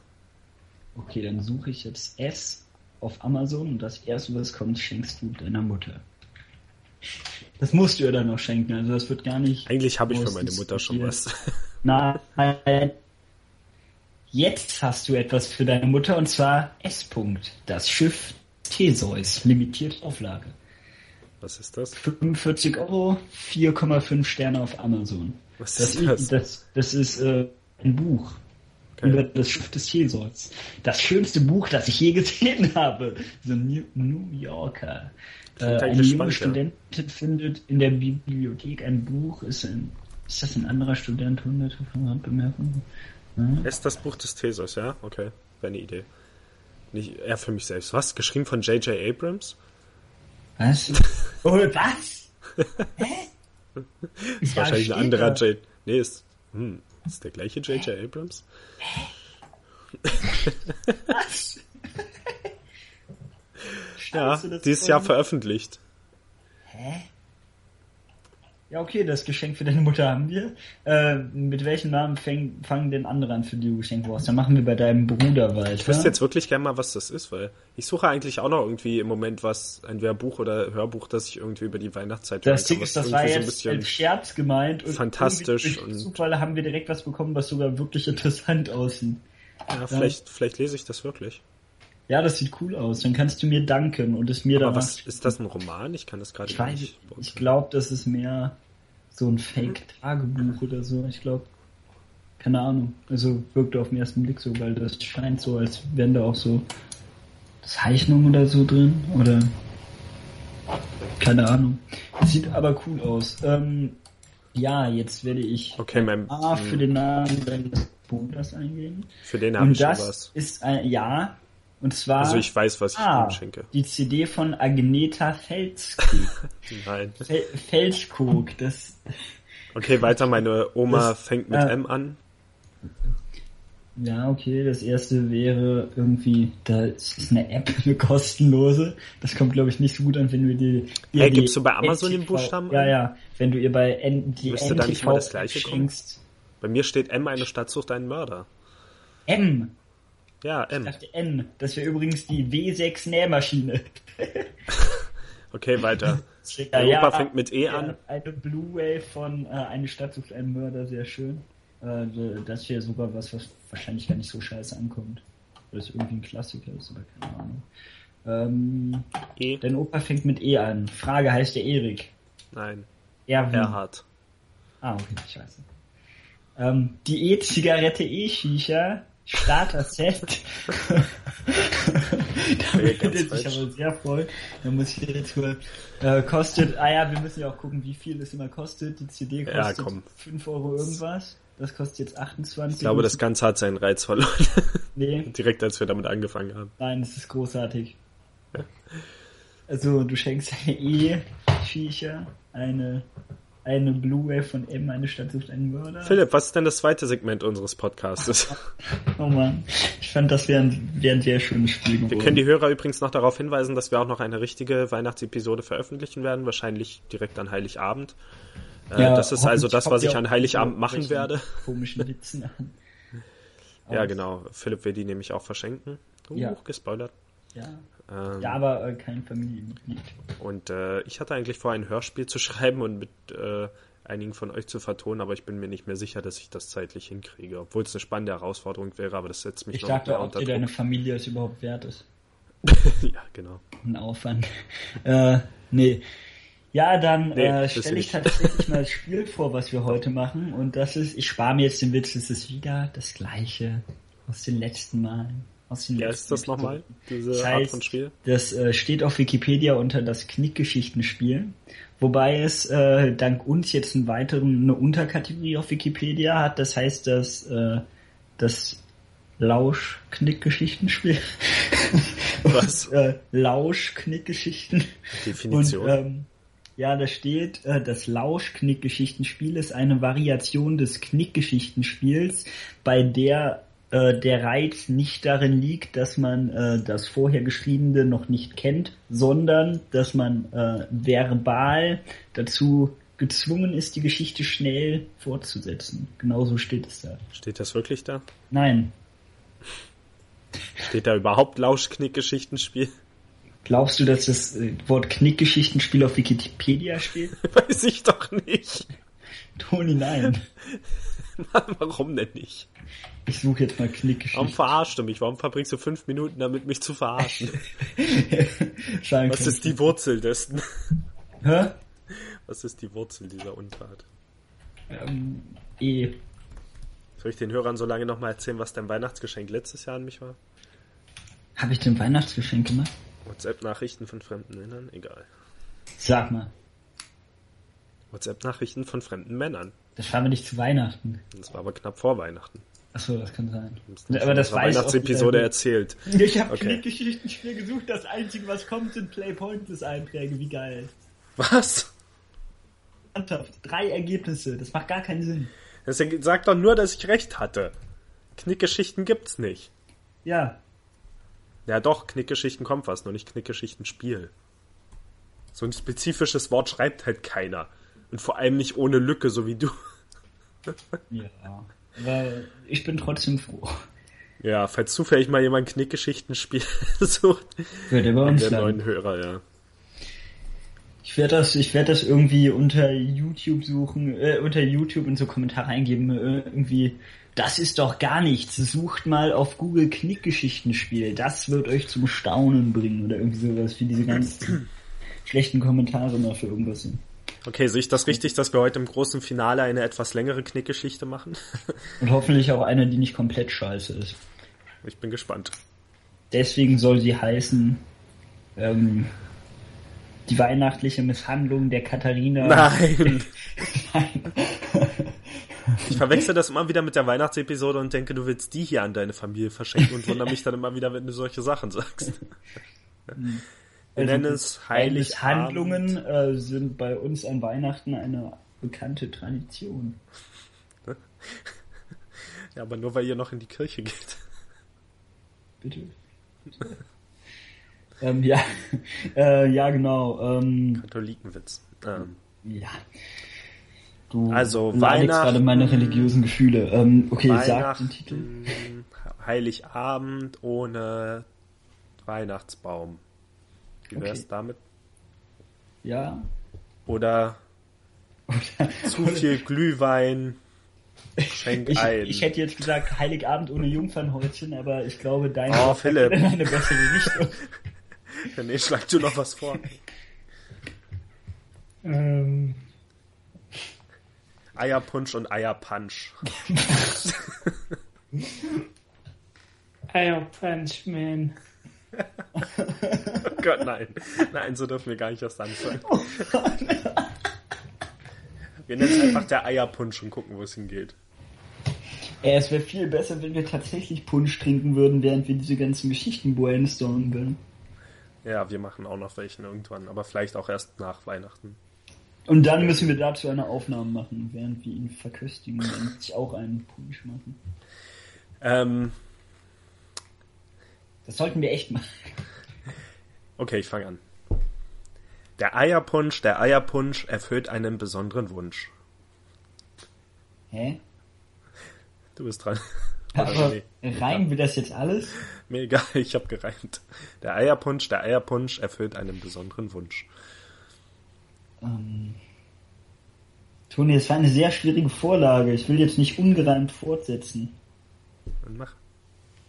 Okay, dann suche ich jetzt S auf Amazon und das erste, was kommt, schenkst du deiner Mutter. Das musst du ihr dann noch schenken, also das wird gar nicht. Eigentlich habe ich für meine Mutter schon was. Nein. Jetzt hast du etwas für deine Mutter und zwar S. -Punkt, das Schiff Theseus, limitierte Auflage. Was ist das? 45 Euro, 4,5 Sterne auf Amazon. Was Das, ist das? ist, das, das ist äh, ein Buch Okay. über das Schiff des Theseus. Das schönste Buch, das ich je gesehen habe. So New, New Yorker. Äh, eine junge ja. Studentin findet in der Bibliothek ein Buch. Ist, ein, ist das ein anderer Student? Hunderte von Randbemerkungen. Ja. Ist das Buch des Theseus, ja? Okay, wäre eine Idee. Nicht eher für mich selbst. Was? Geschrieben von J.J. Abrams? Was? Oh, was? Hä? Ist Ja, wahrscheinlich ein anderer da. J. Nee, ist, hm, ist der gleiche J.J. Abrams? Was? Ja, dieses ist Jahr veröffentlicht. Hä? Ja, okay, das Geschenk für deine Mutter haben wir. Äh, mit welchem Namen fäng, fangen denn andere an, für die du Geschenk brauchst? Dann machen wir bei deinem Bruder weiter. Ich wüsste jetzt wirklich gerne mal, was das ist, weil ich suche eigentlich auch noch irgendwie im Moment was, entweder Buch oder Hörbuch, das ich irgendwie über die Weihnachtszeit das Ding ist, das war jetzt so ein Scherz gemeint. Und fantastisch und- Zufall haben wir direkt was bekommen, was sogar wirklich interessant aussieht. Ja, vielleicht, vielleicht lese ich das wirklich. Ja, das sieht cool aus. Dann kannst du mir danken und es mir Aber danach... was ist das ein Roman? Ich kann das gerade Ich weiß, nicht. ich glaube, das ist mehr so ein Fake-Tagebuch oder so. Ich glaube, keine Ahnung. Also wirkt auf den ersten Blick so, weil das scheint so, als wären da auch so Zeichnungen oder so drin. Oder keine Ahnung. Sieht aber cool aus. Ähm, ja, jetzt werde ich Okay, mein, A für den Namen deines Bruders eingeben. für den habe ich schon das was. ist ein Ja. Und zwar Also ich weiß, was ich ah, ihm schenke. die CD von Agneta Felskog. Nein. Fel Felskog, das Okay, weiter. Meine Oma Das- fängt mit äh, M an. Ja, okay, das erste wäre irgendwie, da ist eine App, eine kostenlose. Das kommt, glaube ich, nicht so gut an, wenn wir die. ihr Hey, die gibst du bei Amazon den NTV Buchstaben Ja, ja. Wenn du ihr bei N, die Müsste da nicht NTV mal das Gleiche kommen? Bei mir steht M, eine Stadt sucht einen Mörder. M. Ja, Ich M. dachte N. Das wäre übrigens die W6 Nähmaschine. Okay, weiter. Ja, Mein Opa ja, fängt mit E ja, an. Eine Blu-ray von äh, Eine Stadt sucht einen Mörder, sehr schön. Äh, das wäre sogar was, was wahrscheinlich gar nicht so scheiße ankommt. Weil es irgendwie ein Klassiker ist, aber keine Ahnung. Ähm, E. dein Opa fängt mit E an. Frage, heißt der Erik? Nein. Erwin. Erhard. Ah, okay, scheiße. Ähm, die E-Zigarette E-Shisha, Starter-Set. da würde ich falsch. aber sehr freuen. Da muss ich jetzt mal, äh, kostet, ah ja, wir müssen ja auch gucken, wie viel es immer kostet. Die CD Ja, kostet komm. 5 Euro irgendwas. Das kostet jetzt 28. Ich glaube, das Ganze hat seinen Reiz verloren. Nee, Direkt als wir damit angefangen haben. nein, das ist großartig. Also, du schenkst eine E-Shisha, eine, eine Blu-ray von M, eine Stadt sucht einen Mörder. Philipp, was ist denn das zweite Segment unseres Podcastes? Oh man, ich fand, das wäre ein, wär ein sehr schönes Spiel geworden. Wir können die Hörer übrigens noch darauf hinweisen, dass wir auch noch eine richtige Weihnachtsepisode veröffentlichen werden, wahrscheinlich direkt an Heiligabend. Äh, Ja, das ist also das, was ich an Heiligabend machen werde. Komischen Witzen an. Ja, genau. Philipp will die nämlich auch verschenken. Uh, Ja. gespoilert. Ja, Ähm, ja aber äh, kein Familienmitglied. Und äh, ich hatte eigentlich vor, ein Hörspiel zu schreiben und mit äh, einigen von euch zu vertonen, aber ich bin mir nicht mehr sicher, dass ich das zeitlich hinkriege. Obwohl es eine spannende Herausforderung wäre, aber das setzt mich Ich noch dachte, mehr ob unter dir deine Druck. Familie es überhaupt wert ist. ja, genau. Ein Aufwand. äh, nee. Ja, dann Nee, äh, stelle ich tatsächlich mal das Spiel vor, was wir heute machen. Und das ist, ich spare mir jetzt den Witz, es ist wieder das gleiche aus den letzten Malen. Aus den Ja, ist das nochmal, diese Das Art heißt, von Spiel? Das äh, steht auf Wikipedia unter das Knickgeschichtenspiel, wobei es äh, dank uns jetzt einen weiteren eine Unterkategorie auf Wikipedia hat. Das heißt, dass äh, das Lausch-Knickgeschichtenspiel. Was? äh, Lausch-Knickgeschichten. Definition. Und, ähm, ja, da steht, äh, das Lausch-Knickgeschichtenspiel ist eine Variation des Knickgeschichtenspiels, bei der äh, der Reiz nicht darin liegt, dass man äh, das vorher Geschriebene noch nicht kennt, sondern dass man äh, verbal dazu gezwungen ist, die Geschichte schnell fortzusetzen. Genauso steht es da. Steht das wirklich da? Nein. Steht da überhaupt Lauschknick-Geschichtenspiel? Glaubst du, dass das äh, Wort Knickgeschichtenspiel auf Wikipedia steht? Weiß ich doch nicht. Toni, nein. Warum denn nicht? Ich suche jetzt mal Warum Knickgeschichten. verarschst du mich? Warum verbringst du fünf Minuten damit, mich zu verarschen? Was ist die Wurzel dessen? Hä? Was ist die Wurzel dieser Untat? Ähm, eh. Soll ich den Hörern so lange nochmal erzählen, was dein Weihnachtsgeschenk letztes Jahr an mich war? Habe ich denn Weihnachtsgeschenk gemacht? WhatsApp-Nachrichten von fremden Männern? Egal. Sag mal. WhatsApp-Nachrichten von fremden Männern. Das war aber nicht zu Weihnachten. Das war aber knapp vor Weihnachten. Achso, das kann sein. Das Aber das weiß Weihnachtsepisode erzählt. Ich habe Okay. Knickgeschichtenspiel gesucht. Das Einzige, was kommt, sind Playpointless-Einträge. Wie geil. Was? Ernsthaft. Drei Ergebnisse. Das macht gar keinen Sinn. Das sagt doch nur, dass ich recht hatte. Knickgeschichten gibt's nicht. Ja. Ja doch, Knickgeschichten kommt was, nur nicht Knickgeschichtenspiel. So ein spezifisches Wort schreibt halt keiner. Und vor allem nicht ohne Lücke, so wie du. Ja. Aber ich bin trotzdem froh. Ja, falls zufällig mal jemand Knickgeschichtenspiel sucht. Würde bei uns Der landen. neuen Hörer, ja. Ich werde das, ich werde das irgendwie unter YouTube suchen, äh, unter YouTube in so Kommentare eingeben, äh, irgendwie, das ist doch gar nichts. Sucht mal auf Google Knickgeschichtenspiel. Das wird euch zum Staunen bringen oder irgendwie sowas, wie diese ganzen schlechten Kommentare mal für irgendwas sind. Okay, sehe ich das richtig, dass wir heute im großen Finale eine etwas längere Knickgeschichte machen? Und hoffentlich auch eine, die nicht komplett scheiße ist. Ich bin gespannt. Deswegen soll sie heißen, ähm, die weihnachtliche Misshandlung der Katharina. Nein! Ich verwechsel das immer wieder mit der Weihnachtsepisode und denke, du willst die hier an deine Familie verschenken und wundere mich dann immer wieder, wenn du solche Sachen sagst. Wir nennen es Heiligabend. Misshandlungen äh, sind bei uns an Weihnachten eine bekannte Tradition. Ja, aber nur weil ihr noch in die Kirche geht. Bitte. ähm, ja, äh, ja genau. Ähm, Katholikenwitz. Ähm, ja. Du Also, Weihnachten- gerade meine religiösen Gefühle. Ähm, okay, sag den Titel. Heiligabend ohne Weihnachtsbaum. Wie wär's Okay. damit? Ja. Oder zu viel Glühwein, schenk Ich, ein. ich hätte jetzt gesagt Heiligabend ohne Jungfernhäutchen, aber ich glaube, dein Oh, Philipp. eine bessere Richtung. Ja, nee, schlag du noch was vor. Ähm, Eierpunsch und Eierpunch. Eier Punch Man. Oh Gott, nein. Nein, so dürfen wir gar nicht erst anfangen. Wir nennen es einfach der Eierpunsch und gucken, wo es hingeht. Ey, es wäre viel besser, wenn wir tatsächlich Punsch trinken würden, während wir diese ganzen Geschichten brainstormen würden. Ja, wir machen auch noch welchen irgendwann, aber vielleicht auch erst nach Weihnachten. Und dann müssen wir dazu eine Aufnahme machen, während wir ihn verköstigen und sich auch einen Punsch machen. Ähm, Das sollten wir echt machen. okay, ich fange an. Der Eierpunsch, der Eierpunsch erfüllt einen besonderen Wunsch. Hä? Du bist dran. Aber nee. reimen wir das jetzt alles? Mir egal, ich habe gereimt. Der Eierpunsch, der Eierpunsch erfüllt einen besonderen Wunsch. Ähm, Toni, es war eine sehr schwierige Vorlage. Ich will jetzt nicht ungereimt fortsetzen. Und mach.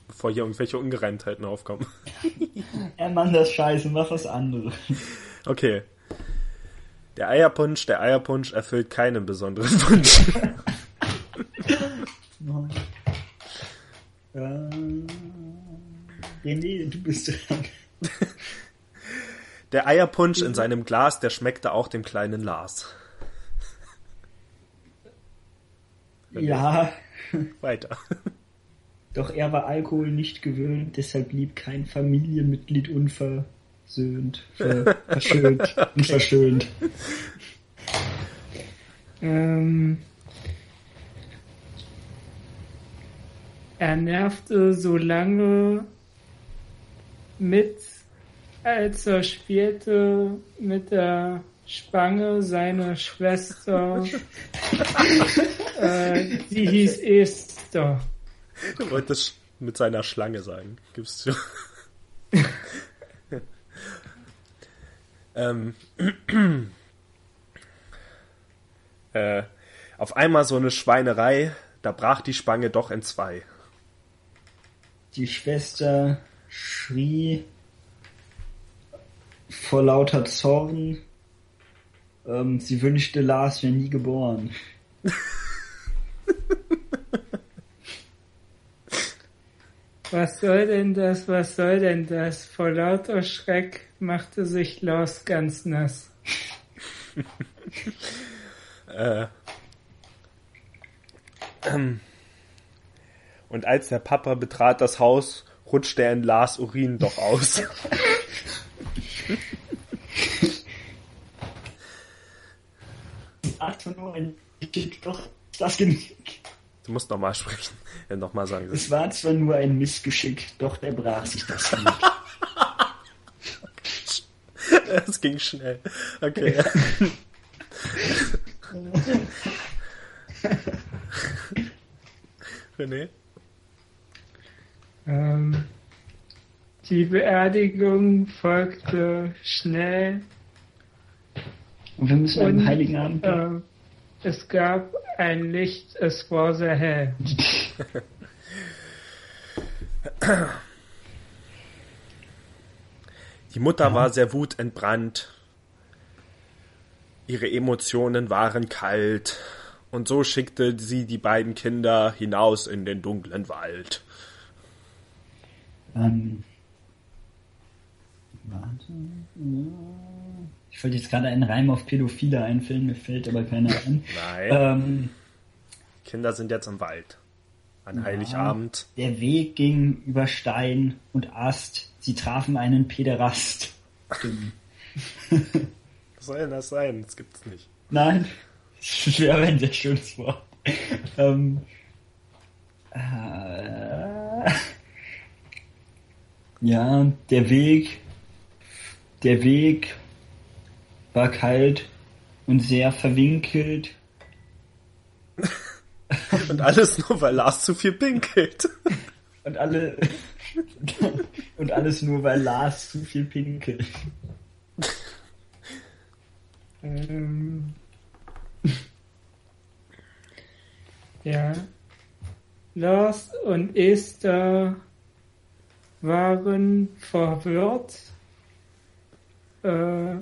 Bevor hier irgendwelche Ungereimtheiten aufkommen. Ja, Mann, das scheiße, mach was anderes. Okay. Der Eierpunsch, der Eierpunsch erfüllt keinen besonderen Wunsch. Ähm, René, du bist dran. Der Eierpunsch in seinem Glas, der schmeckte auch dem kleinen Lars. Ja, Weiter. Doch er war Alkohol nicht gewöhnt, deshalb blieb kein Familienmitglied unversöhnt, ver verschönt, unverschönt. Ähm, er nervte so lange mit, als er spielte mit der Spange seiner Schwester. äh, die hieß Esther. Du wolltest mit seiner Schlange sagen, gibst du. ähm, äh, auf einmal so eine Schweinerei, da brach die Spange doch in zwei. Die Schwester schrie vor lauter Zorn, ähm, sie wünschte, Lars wäre nie geboren. Was soll denn das? Was soll denn das? Vor lauter Schreck machte sich Lars ganz nass. Äh, ähm, und als der Papa betrat das Haus, rutschte er in Lars Urin doch aus. Ach, nur ein Geschick, doch das genügt. Du musst nochmal sprechen. Ja, nochmal sagen. Es war zwar nur ein Missgeschick, doch der brach sich das nicht. Es ging schnell. Okay. René? Ähm, die Beerdigung folgte schnell Und wir müssen und am Heiligen Abend. äh, es gab ein Licht, es war sehr hell. Die Mutter war sehr wutentbrannt. Ihre Emotionen waren kalt. Und so schickte sie die beiden Kinder hinaus in den dunklen Wald. Ähm, warte. Ich wollte jetzt gerade einen Reim auf Pädophile einfüllen, mir fällt aber keiner ein. Nein, Ähm, Kinder sind jetzt im Wald. An Heiligabend. der Weg ging über Stein und Ast. Sie trafen einen Pederast. Stimmt. Was soll denn das sein? Das gibt's nicht. Nein, das wäre ein sehr schönes Wort. Ähm, äh, ja, der Weg, der Weg war kalt und sehr verwinkelt. Und alles nur, weil Lars zu viel pinkelt. Und alle und alles nur, weil Lars zu viel pinkelt. Ähm, ja. Lars und Esther waren verwirrt, äh,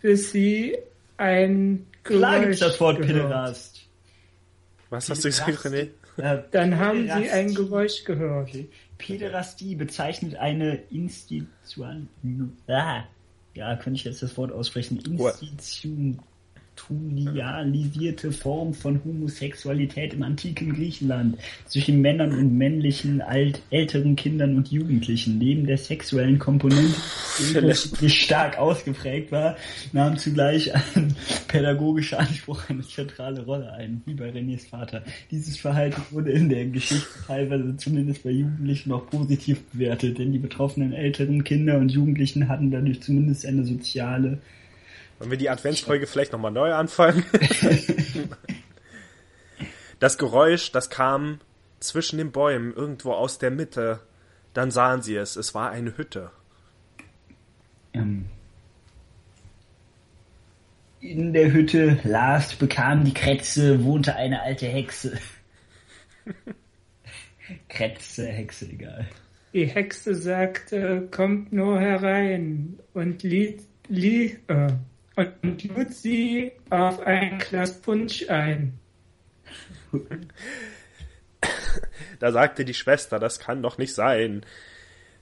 bis sie ein Klar gibt's Geräusch das Wort gehört. Pederast. Was hast du gesagt, René? Äh, Dann haben sie ein Geräusch gehört. Pederastie bezeichnet eine Institution. Ah, ja, könnte ich jetzt das Wort aussprechen? Institutionalisierte Form von Homosexualität im antiken Griechenland zwischen Männern und männlichen, alt, älteren Kindern und Jugendlichen. Neben der sexuellen Komponente, die stark ausgeprägt war, nahm zugleich ein pädagogischer Anspruch eine zentrale Rolle ein, wie bei Renés Vater. Dieses Verhalten wurde in der Geschichte teilweise zumindest bei Jugendlichen noch positiv bewertet, denn die betroffenen älteren Kinder und Jugendlichen hatten dadurch zumindest eine soziale Wollen wir die Adventsfolge vielleicht nochmal neu anfangen? das Geräusch, das kam zwischen den Bäumen, irgendwo aus der Mitte. Dann sahen sie es. Es war eine Hütte. ähm, in der Hütte Lars bekam die Krätze, wohnte eine alte Hexe. Krätze, Hexe, egal. Die Hexe sagte, kommt nur herein und liet, lie, äh, und lud sie auf ein Glas Punsch ein. Da sagte die Schwester, das kann doch nicht sein.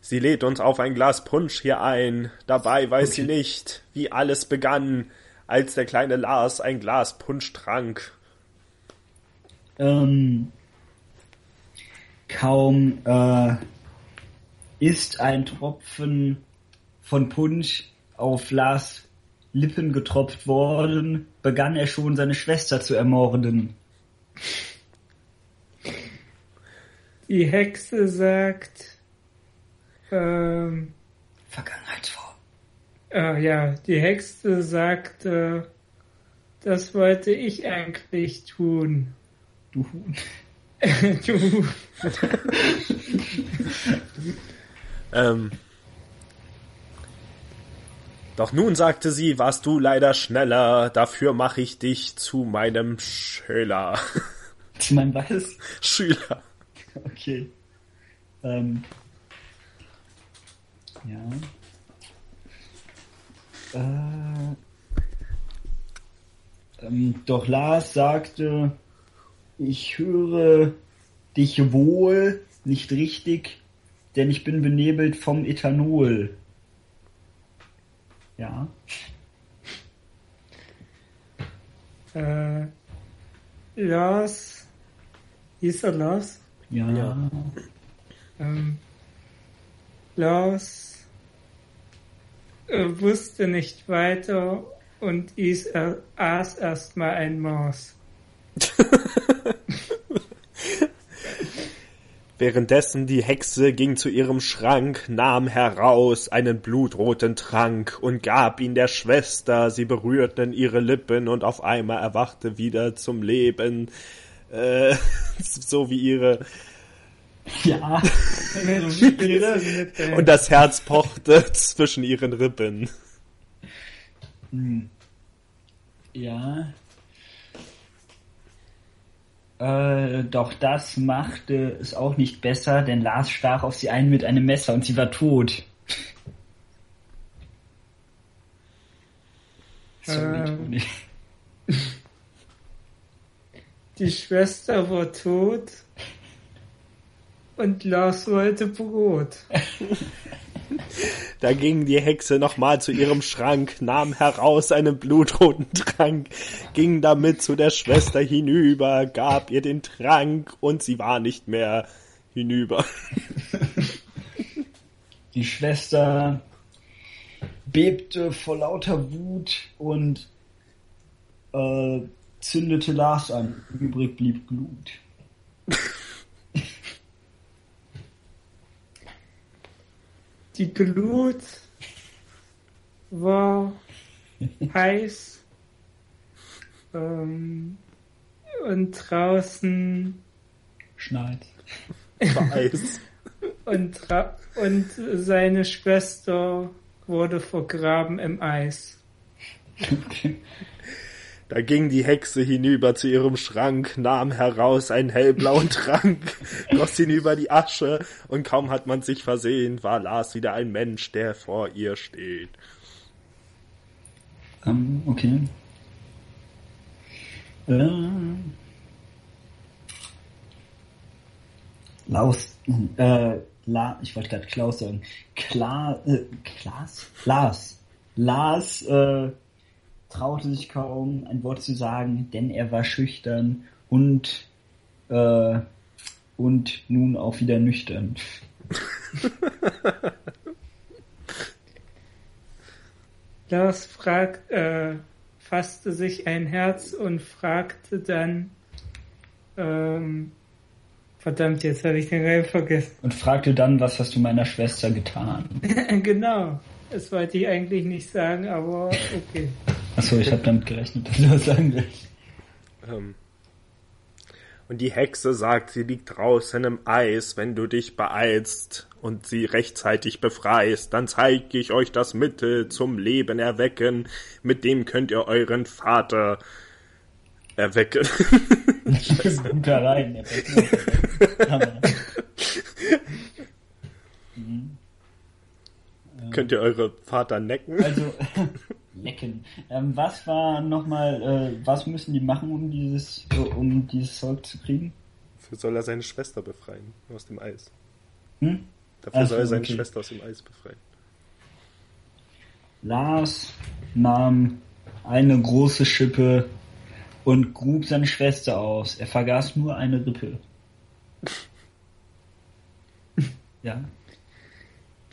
Sie lädt uns auf ein Glas Punsch hier ein. Dabei weiß okay. sie nicht, wie alles begann, als der kleine Lars ein Glas Punsch trank. Ähm, kaum äh, ist ein Tropfen von Punsch auf Lars Lippen getropft worden, begann er schon seine Schwester zu ermorden. Die Hexe sagt, ähm, Vergangenheitsform. Äh, ja, die Hexe sagt, äh, das wollte ich eigentlich tun. Du Huhn. du. ähm. Doch nun sagte sie, warst du leider schneller, dafür mache ich dich zu meinem Schüler. Zu meinem was? Schüler. Okay. Ähm. Ja. Äh. Ähm, doch Lars sagte, ich höre dich wohl, nicht richtig, denn ich bin benebelt vom Ethanol. Ja. Äh, Lars, hieß er Lars? Ja. ja. Ähm, Lars äh, wusste nicht weiter und is, äh, aß erstmal ein Maus. Währenddessen die Hexe ging zu ihrem Schrank, nahm heraus einen blutroten Trank und gab ihn der Schwester, sie berührten ihre Lippen und auf einmal erwachte wieder zum Leben, äh, so wie ihre ja. und das Herz pochte zwischen ihren Rippen. Hm. Ja. Äh, doch das machte es auch nicht besser, denn Lars stach auf sie ein mit einem Messer und sie war tot. Sorry, äh, Toni. Die Schwester war tot und Lars wollte Brot. Da ging die Hexe nochmal zu ihrem Schrank, nahm heraus einen blutroten Trank, ging damit zu der Schwester hinüber, gab ihr den Trank und sie war nicht mehr hinüber. Die Schwester bebte vor lauter Wut und äh, zündete Lars an. Übrig blieb Glut. Die Glut war heiß ähm, und draußen schneit. War Eis. und, und seine Schwester wurde vergraben im Eis. Da ging die Hexe hinüber zu ihrem Schrank, nahm heraus einen hellblauen Trank, goss ihn über die Asche, und kaum hat man sich versehen, war Lars wieder ein Mensch, der vor ihr steht. Um, ähm, okay. Äh, Laus, äh, La, ich wollte gerade Klaus sagen. Klar, äh, Klaas? Lars. Lars, äh, traute sich kaum ein Wort zu sagen, denn er war schüchtern und äh, und nun auch wieder nüchtern. Lars fragt, äh, fasste sich ein Herz und fragte dann, ähm, verdammt, jetzt habe ich den Reim vergessen. Und fragte dann, was hast du meiner Schwester getan? genau, das wollte ich eigentlich nicht sagen, aber okay. Achso, ich habe damit gerechnet, dass du das sagen willst. Ähm. Und die Hexe sagt, sie liegt draußen im Eis, wenn du dich beeilst und sie rechtzeitig befreist, dann zeige ich euch das Mittel zum Leben erwecken, mit dem könnt ihr euren Vater erwecken. Guter Könnt ihr eure Vater necken? Also, Lecken. Ähm, was war nochmal, äh, was müssen die machen, um dieses, äh, um dieses Zeug zu kriegen? Dafür soll er seine Schwester befreien aus dem Eis. Hm? Dafür Ach soll er so, seine okay. Schwester aus dem Eis befreien. Lars nahm eine große Schippe und grub seine Schwester aus. Er vergaß nur eine Rippe. Ja,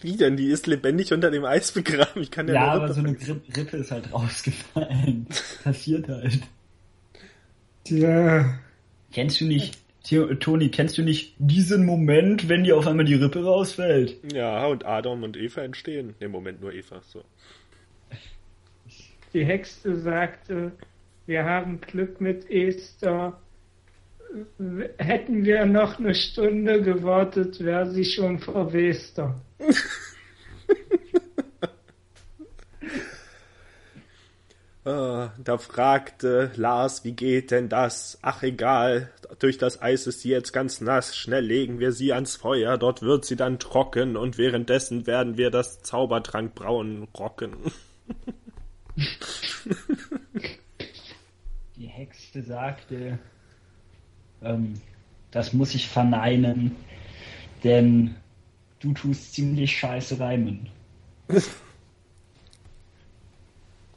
Wie denn? Die ist lebendig unter dem Eis begraben. Ich kann ja, ja nur aber Rippe so eine. Gri- Rippe ist halt rausgefallen. Passiert halt. Tja, Kennst du nicht, Toni, kennst du nicht diesen Moment, wenn dir auf einmal die Rippe rausfällt? Ja, und Adam und Eva entstehen. Im Moment nur Eva. So. die Hexe sagte, wir haben Glück mit Esther. Hätten wir noch eine Stunde gewartet, wäre sie schon verwester. Ah, da fragte Lars, wie geht denn das? Ach egal, durch das Eis ist sie jetzt ganz nass. Schnell legen wir sie ans Feuer, dort wird sie dann trocken und währenddessen werden wir das Zaubertrankbrauen rocken. Die Hexe sagte, ähm, das muss ich verneinen, denn du tust ziemlich scheiße reimen.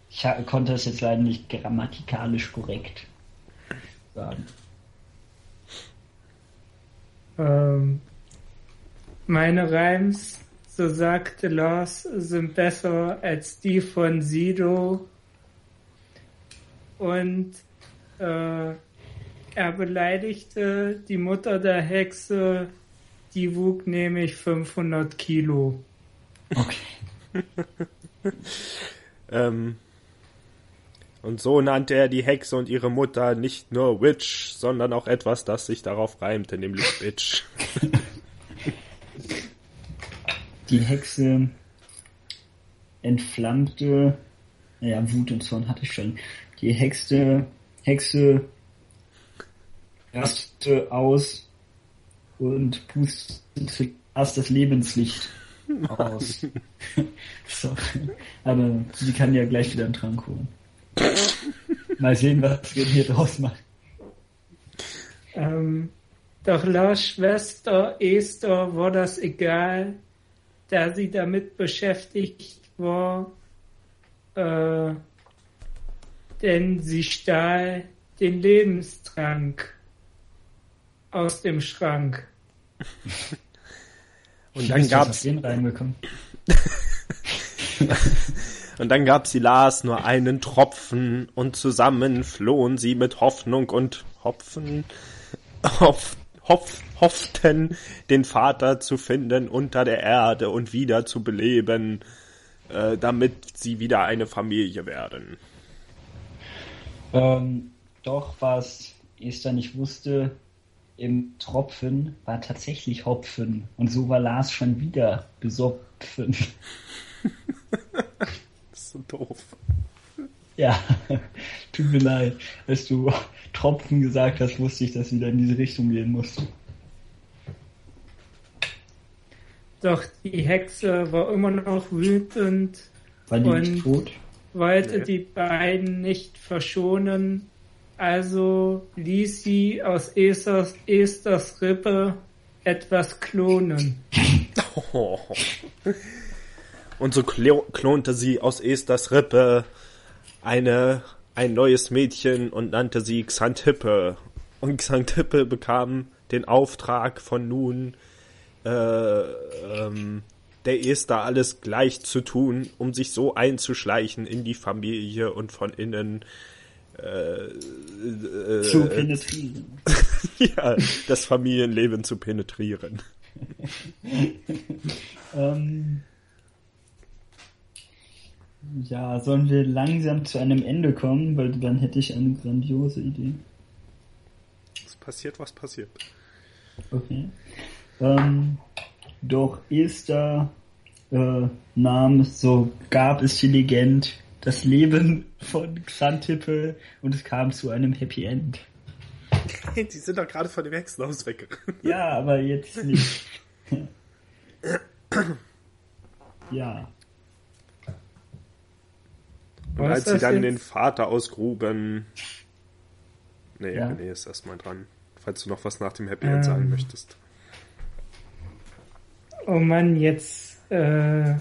Ich konnte es jetzt leider nicht grammatikalisch korrekt sagen. Ähm, meine Reims, so sagte Lars, sind besser als die von Sido. Und äh, er beleidigte die Mutter der Hexe, die wog nämlich 500 Kilo. Okay. Ähm, und so nannte er die Hexe und ihre Mutter nicht nur Witch, sondern auch etwas, das sich darauf reimte, nämlich Bitch. Die Hexe entflammte, ja, Wut und Zorn hatte ich schon. Die Hexe, Hexe rastete aus und pustete erst das Lebenslicht aus. so. Aber sie kann ja gleich wieder einen Trank holen. Mal sehen, was wir hier draus machen. Ähm, doch Lars Schwester Esther war das egal, da sie damit beschäftigt war, äh, denn sie stahl den Lebenstrank aus dem Schrank. Und dann auf gab's den reingekommen. Und dann gab sie Lars nur einen Tropfen und zusammen flohen sie mit Hoffnung und Hopfen, hoff, hoff, hofften, den Vater zu finden unter der Erde und wieder zu beleben, äh, damit sie wieder eine Familie werden. Ähm, doch, was Esther nicht wusste, im Tropfen war tatsächlich Hopfen. Und so war Lars schon wieder besoffen. Das ist so doof. ja, tut mir leid. Als du Tropfen gesagt hast, wusste ich, dass wieder in diese Richtung gehen musste. Doch die Hexe war immer noch wütend, War die Und- nicht tot? wollte Nee. die beiden nicht verschonen, also ließ sie aus Esthers, Esthers Rippe etwas klonen. Und so klo klonte sie aus Esthers Rippe eine, ein neues Mädchen und nannte sie Xantippe. Und Xantippe bekam den Auftrag von nun, äh, ähm, der Esther alles gleich zu tun, um sich so einzuschleichen in die Familie und von innen äh, äh, Zu penetrieren. ja, das Familienleben zu penetrieren. Ähm, ja, sollen wir langsam zu einem Ende kommen, weil dann hätte ich eine grandiose Idee. Es passiert, was passiert. Okay. Ähm, doch Esther äh, nahm, so gab es die Legende, das Leben von Xantippe und es kam zu einem Happy End. Hey, die sind doch gerade von dem Hexenhaus weggerannt. Ja, aber jetzt nicht. ja. Und Was als sie dann jetzt? den Vater ausgruben. Nee, Ja. René ist erstmal dran. Falls du noch was nach dem Happy End sagen Ähm. möchtest. Oh Mann, jetzt. Äh,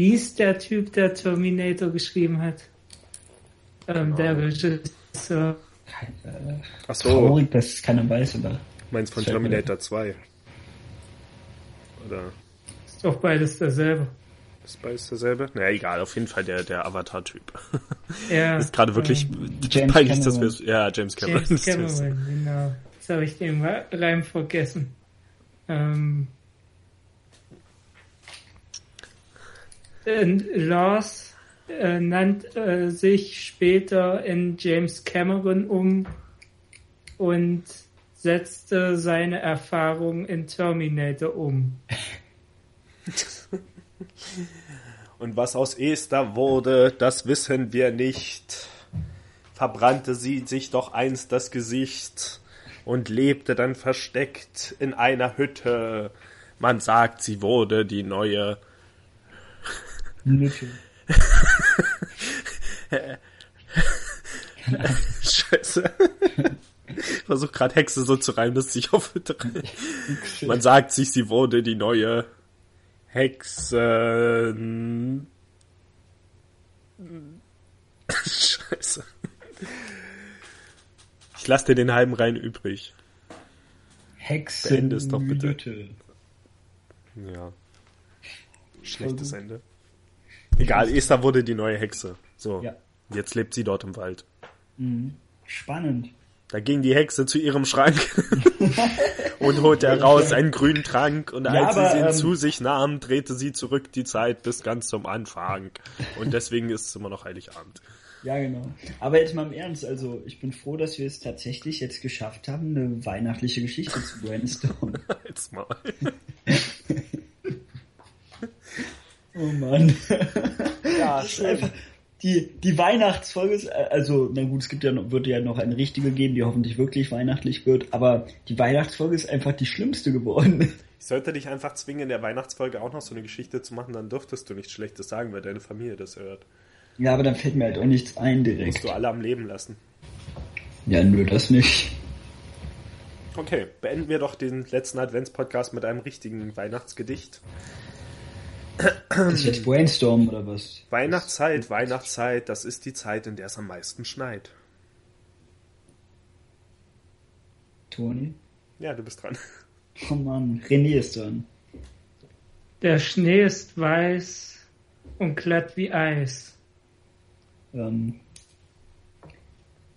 wie ist der Typ, der Terminator geschrieben hat? Ähm, der Regisseur. Ach so, Traurig, dass es keiner weiß, aber. meinst von Terminator 2? Oder Ist doch beides dasselbe. ist beides derselbe? Na egal, auf jeden Fall der, der Avatar-Typ. Ja. ist gerade wirklich James peinlich, dass Cameron. wir Ja, James Cameron. James Cameron, genau. Jetzt habe ich den Reim vergessen. Ähm, äh, Laws äh, nannt äh, sich später in James Cameron um und setzte seine Erfahrung in Terminator um. Und was aus Esther wurde, das wissen wir nicht. Verbrannte sie sich doch einst das Gesicht und lebte dann versteckt in einer Hütte. Man sagt, sie wurde die neue. Nütte. Scheiße. Ich versuche gerade Hexe so zu reimen, dass sich auf Hütte reimt. Man sagt sich, sie wurde die neue Hexen. Scheiße. Ich lasse dir den halben Rein übrig. Hexe. Beende es doch bitte. Ja. Schlechtes Ende. Egal, Esther wurde die neue Hexe. So. Ja. Jetzt lebt sie dort im Wald. Spannend. Da ging die Hexe zu ihrem Schrank und holte heraus einen grünen Trank und Ja, als aber, sie ihn ähm, zu sich nahm, drehte sie zurück die Zeit bis ganz zum Anfang. Und deswegen ist es immer noch Heiligabend. Ja, genau. Aber jetzt mal im Ernst, also ich bin froh, dass wir es tatsächlich jetzt geschafft haben, eine weihnachtliche Geschichte zu brainstormen. Jetzt mal. Oh Mann. Ja, Das ist einfach, die, die Weihnachtsfolge ist, äh, also, na gut, es gibt ja noch, wird ja noch eine richtige geben, die hoffentlich wirklich weihnachtlich wird, aber die Weihnachtsfolge ist einfach die schlimmste geworden. Ich sollte dich einfach zwingen, in der Weihnachtsfolge auch noch so eine Geschichte zu machen, dann dürftest du nichts Schlechtes sagen, weil deine Familie das hört. Ja, aber dann fällt mir halt auch nichts ein direkt. Musst du alle am Leben lassen. Ja, nur das nicht. Okay, beenden wir doch den letzten Adventspodcast mit einem richtigen Weihnachtsgedicht. Das ist jetzt Brainstorm oder was? Weihnachtszeit, Weihnachtszeit, das ist die Zeit, in der es am meisten schneit. Toni? Ja, du bist dran. Oh Mann, René ist dran. Der Schnee ist weiß und glatt wie Eis. Ähm,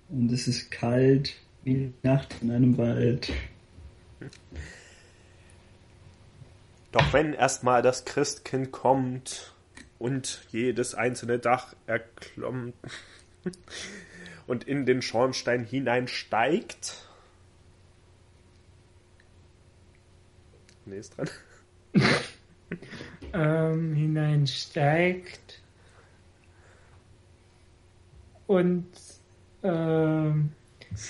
und es ist kalt wie Nacht in einem Wald. Doch wenn erstmal das Christkind kommt und jedes einzelne Dach erklommt und in den Schornstein hineinsteigt. Nee, ist dran. ähm, hineinsteigt und ähm,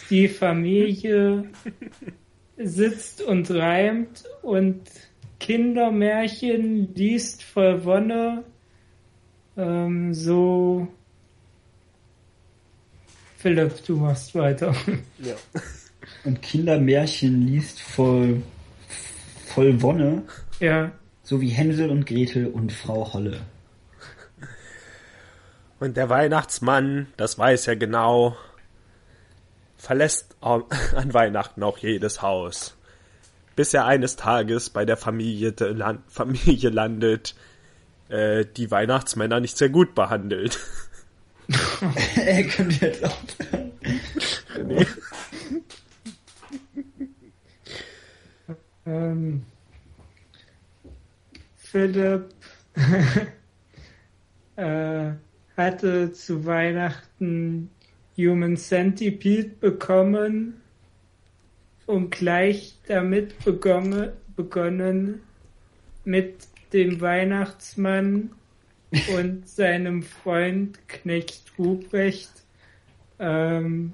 die Familie sitzt und reimt und Kindermärchen liest voll Wonne. Ähm, so Philipp, du machst weiter. Ja. Und Kindermärchen liest voll, voll Wonne, ja, so wie Hänsel und Gretel und Frau Holle. Und der Weihnachtsmann, das weiß er genau, verlässt an Weihnachten auch jedes Haus. Bis er eines Tages bei der Familie, Familie landet, äh, die Weihnachtsmänner nicht sehr gut behandelt. er könnte jetzt auch. Nee. Ähm, Philipp äh, hatte zu Weihnachten Human Centipede bekommen und gleich damit begonnen, begonnen mit dem Weihnachtsmann und seinem Freund Knecht Ruprecht. Ähm,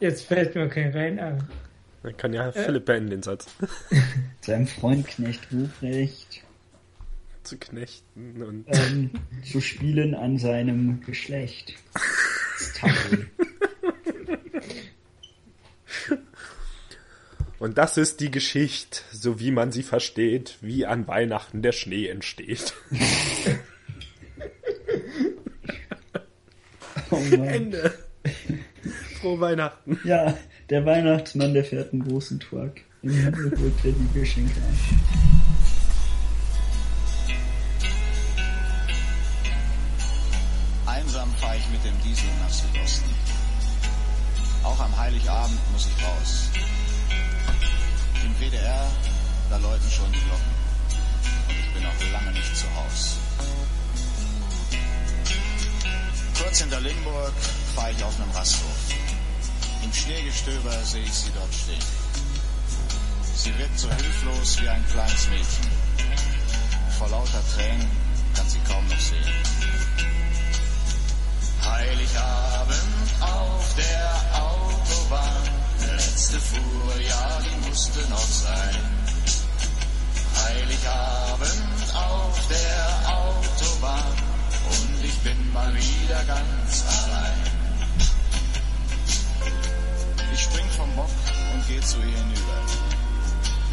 jetzt fällt mir kein rein an. Dann kann ja Philipp beenden den Satz. Seinem Freund Knecht Ruprecht Zu knechten und. ähm, zu spielen an seinem Geschlecht. Das ist Und das ist die Geschichte, so wie man sie versteht, wie an Weihnachten der Schnee entsteht. Oh Mann. Ende. Frohe Weihnachten. Ja, der Weihnachtsmann, der fährt einen großen Truck. Im Himmel holt er die Geschenke ein. Einsam fahre ich mit dem Diesel nach Südosten. Auch am Heiligabend muss ich raus. Im WDR, da läuten schon die Glocken. Und ich bin noch lange nicht zu Haus. Kurz hinter Limburg fahre ich auf einem Rasthof. Im Schneegestöber sehe ich sie dort stehen. Sie wirkt so hilflos wie ein kleines Mädchen. Vor lauter Tränen kann sie kaum noch sehen. Heiligabend auf der Autobahn. Letzte fuhr, ja, die musste noch sein. Heiligabend auf der Autobahn. Und ich bin mal wieder ganz allein. Ich spring vom Bock und geh zu ihr hinüber.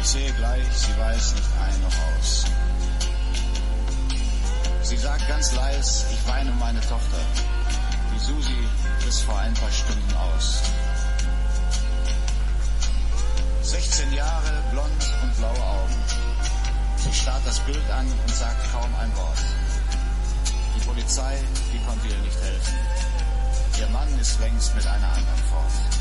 Ich sehe gleich, sie weiß nicht ein noch aus. Sie sagt ganz leis, ich weine meine Tochter. Die Susi ist vor ein paar Stunden aus. 16 Jahre, blond und blaue Augen. Sie starrt das Bild an und sagt kaum ein Wort. Die Polizei, die konnte ihr nicht helfen. Ihr Mann ist längst mit einer anderen fort.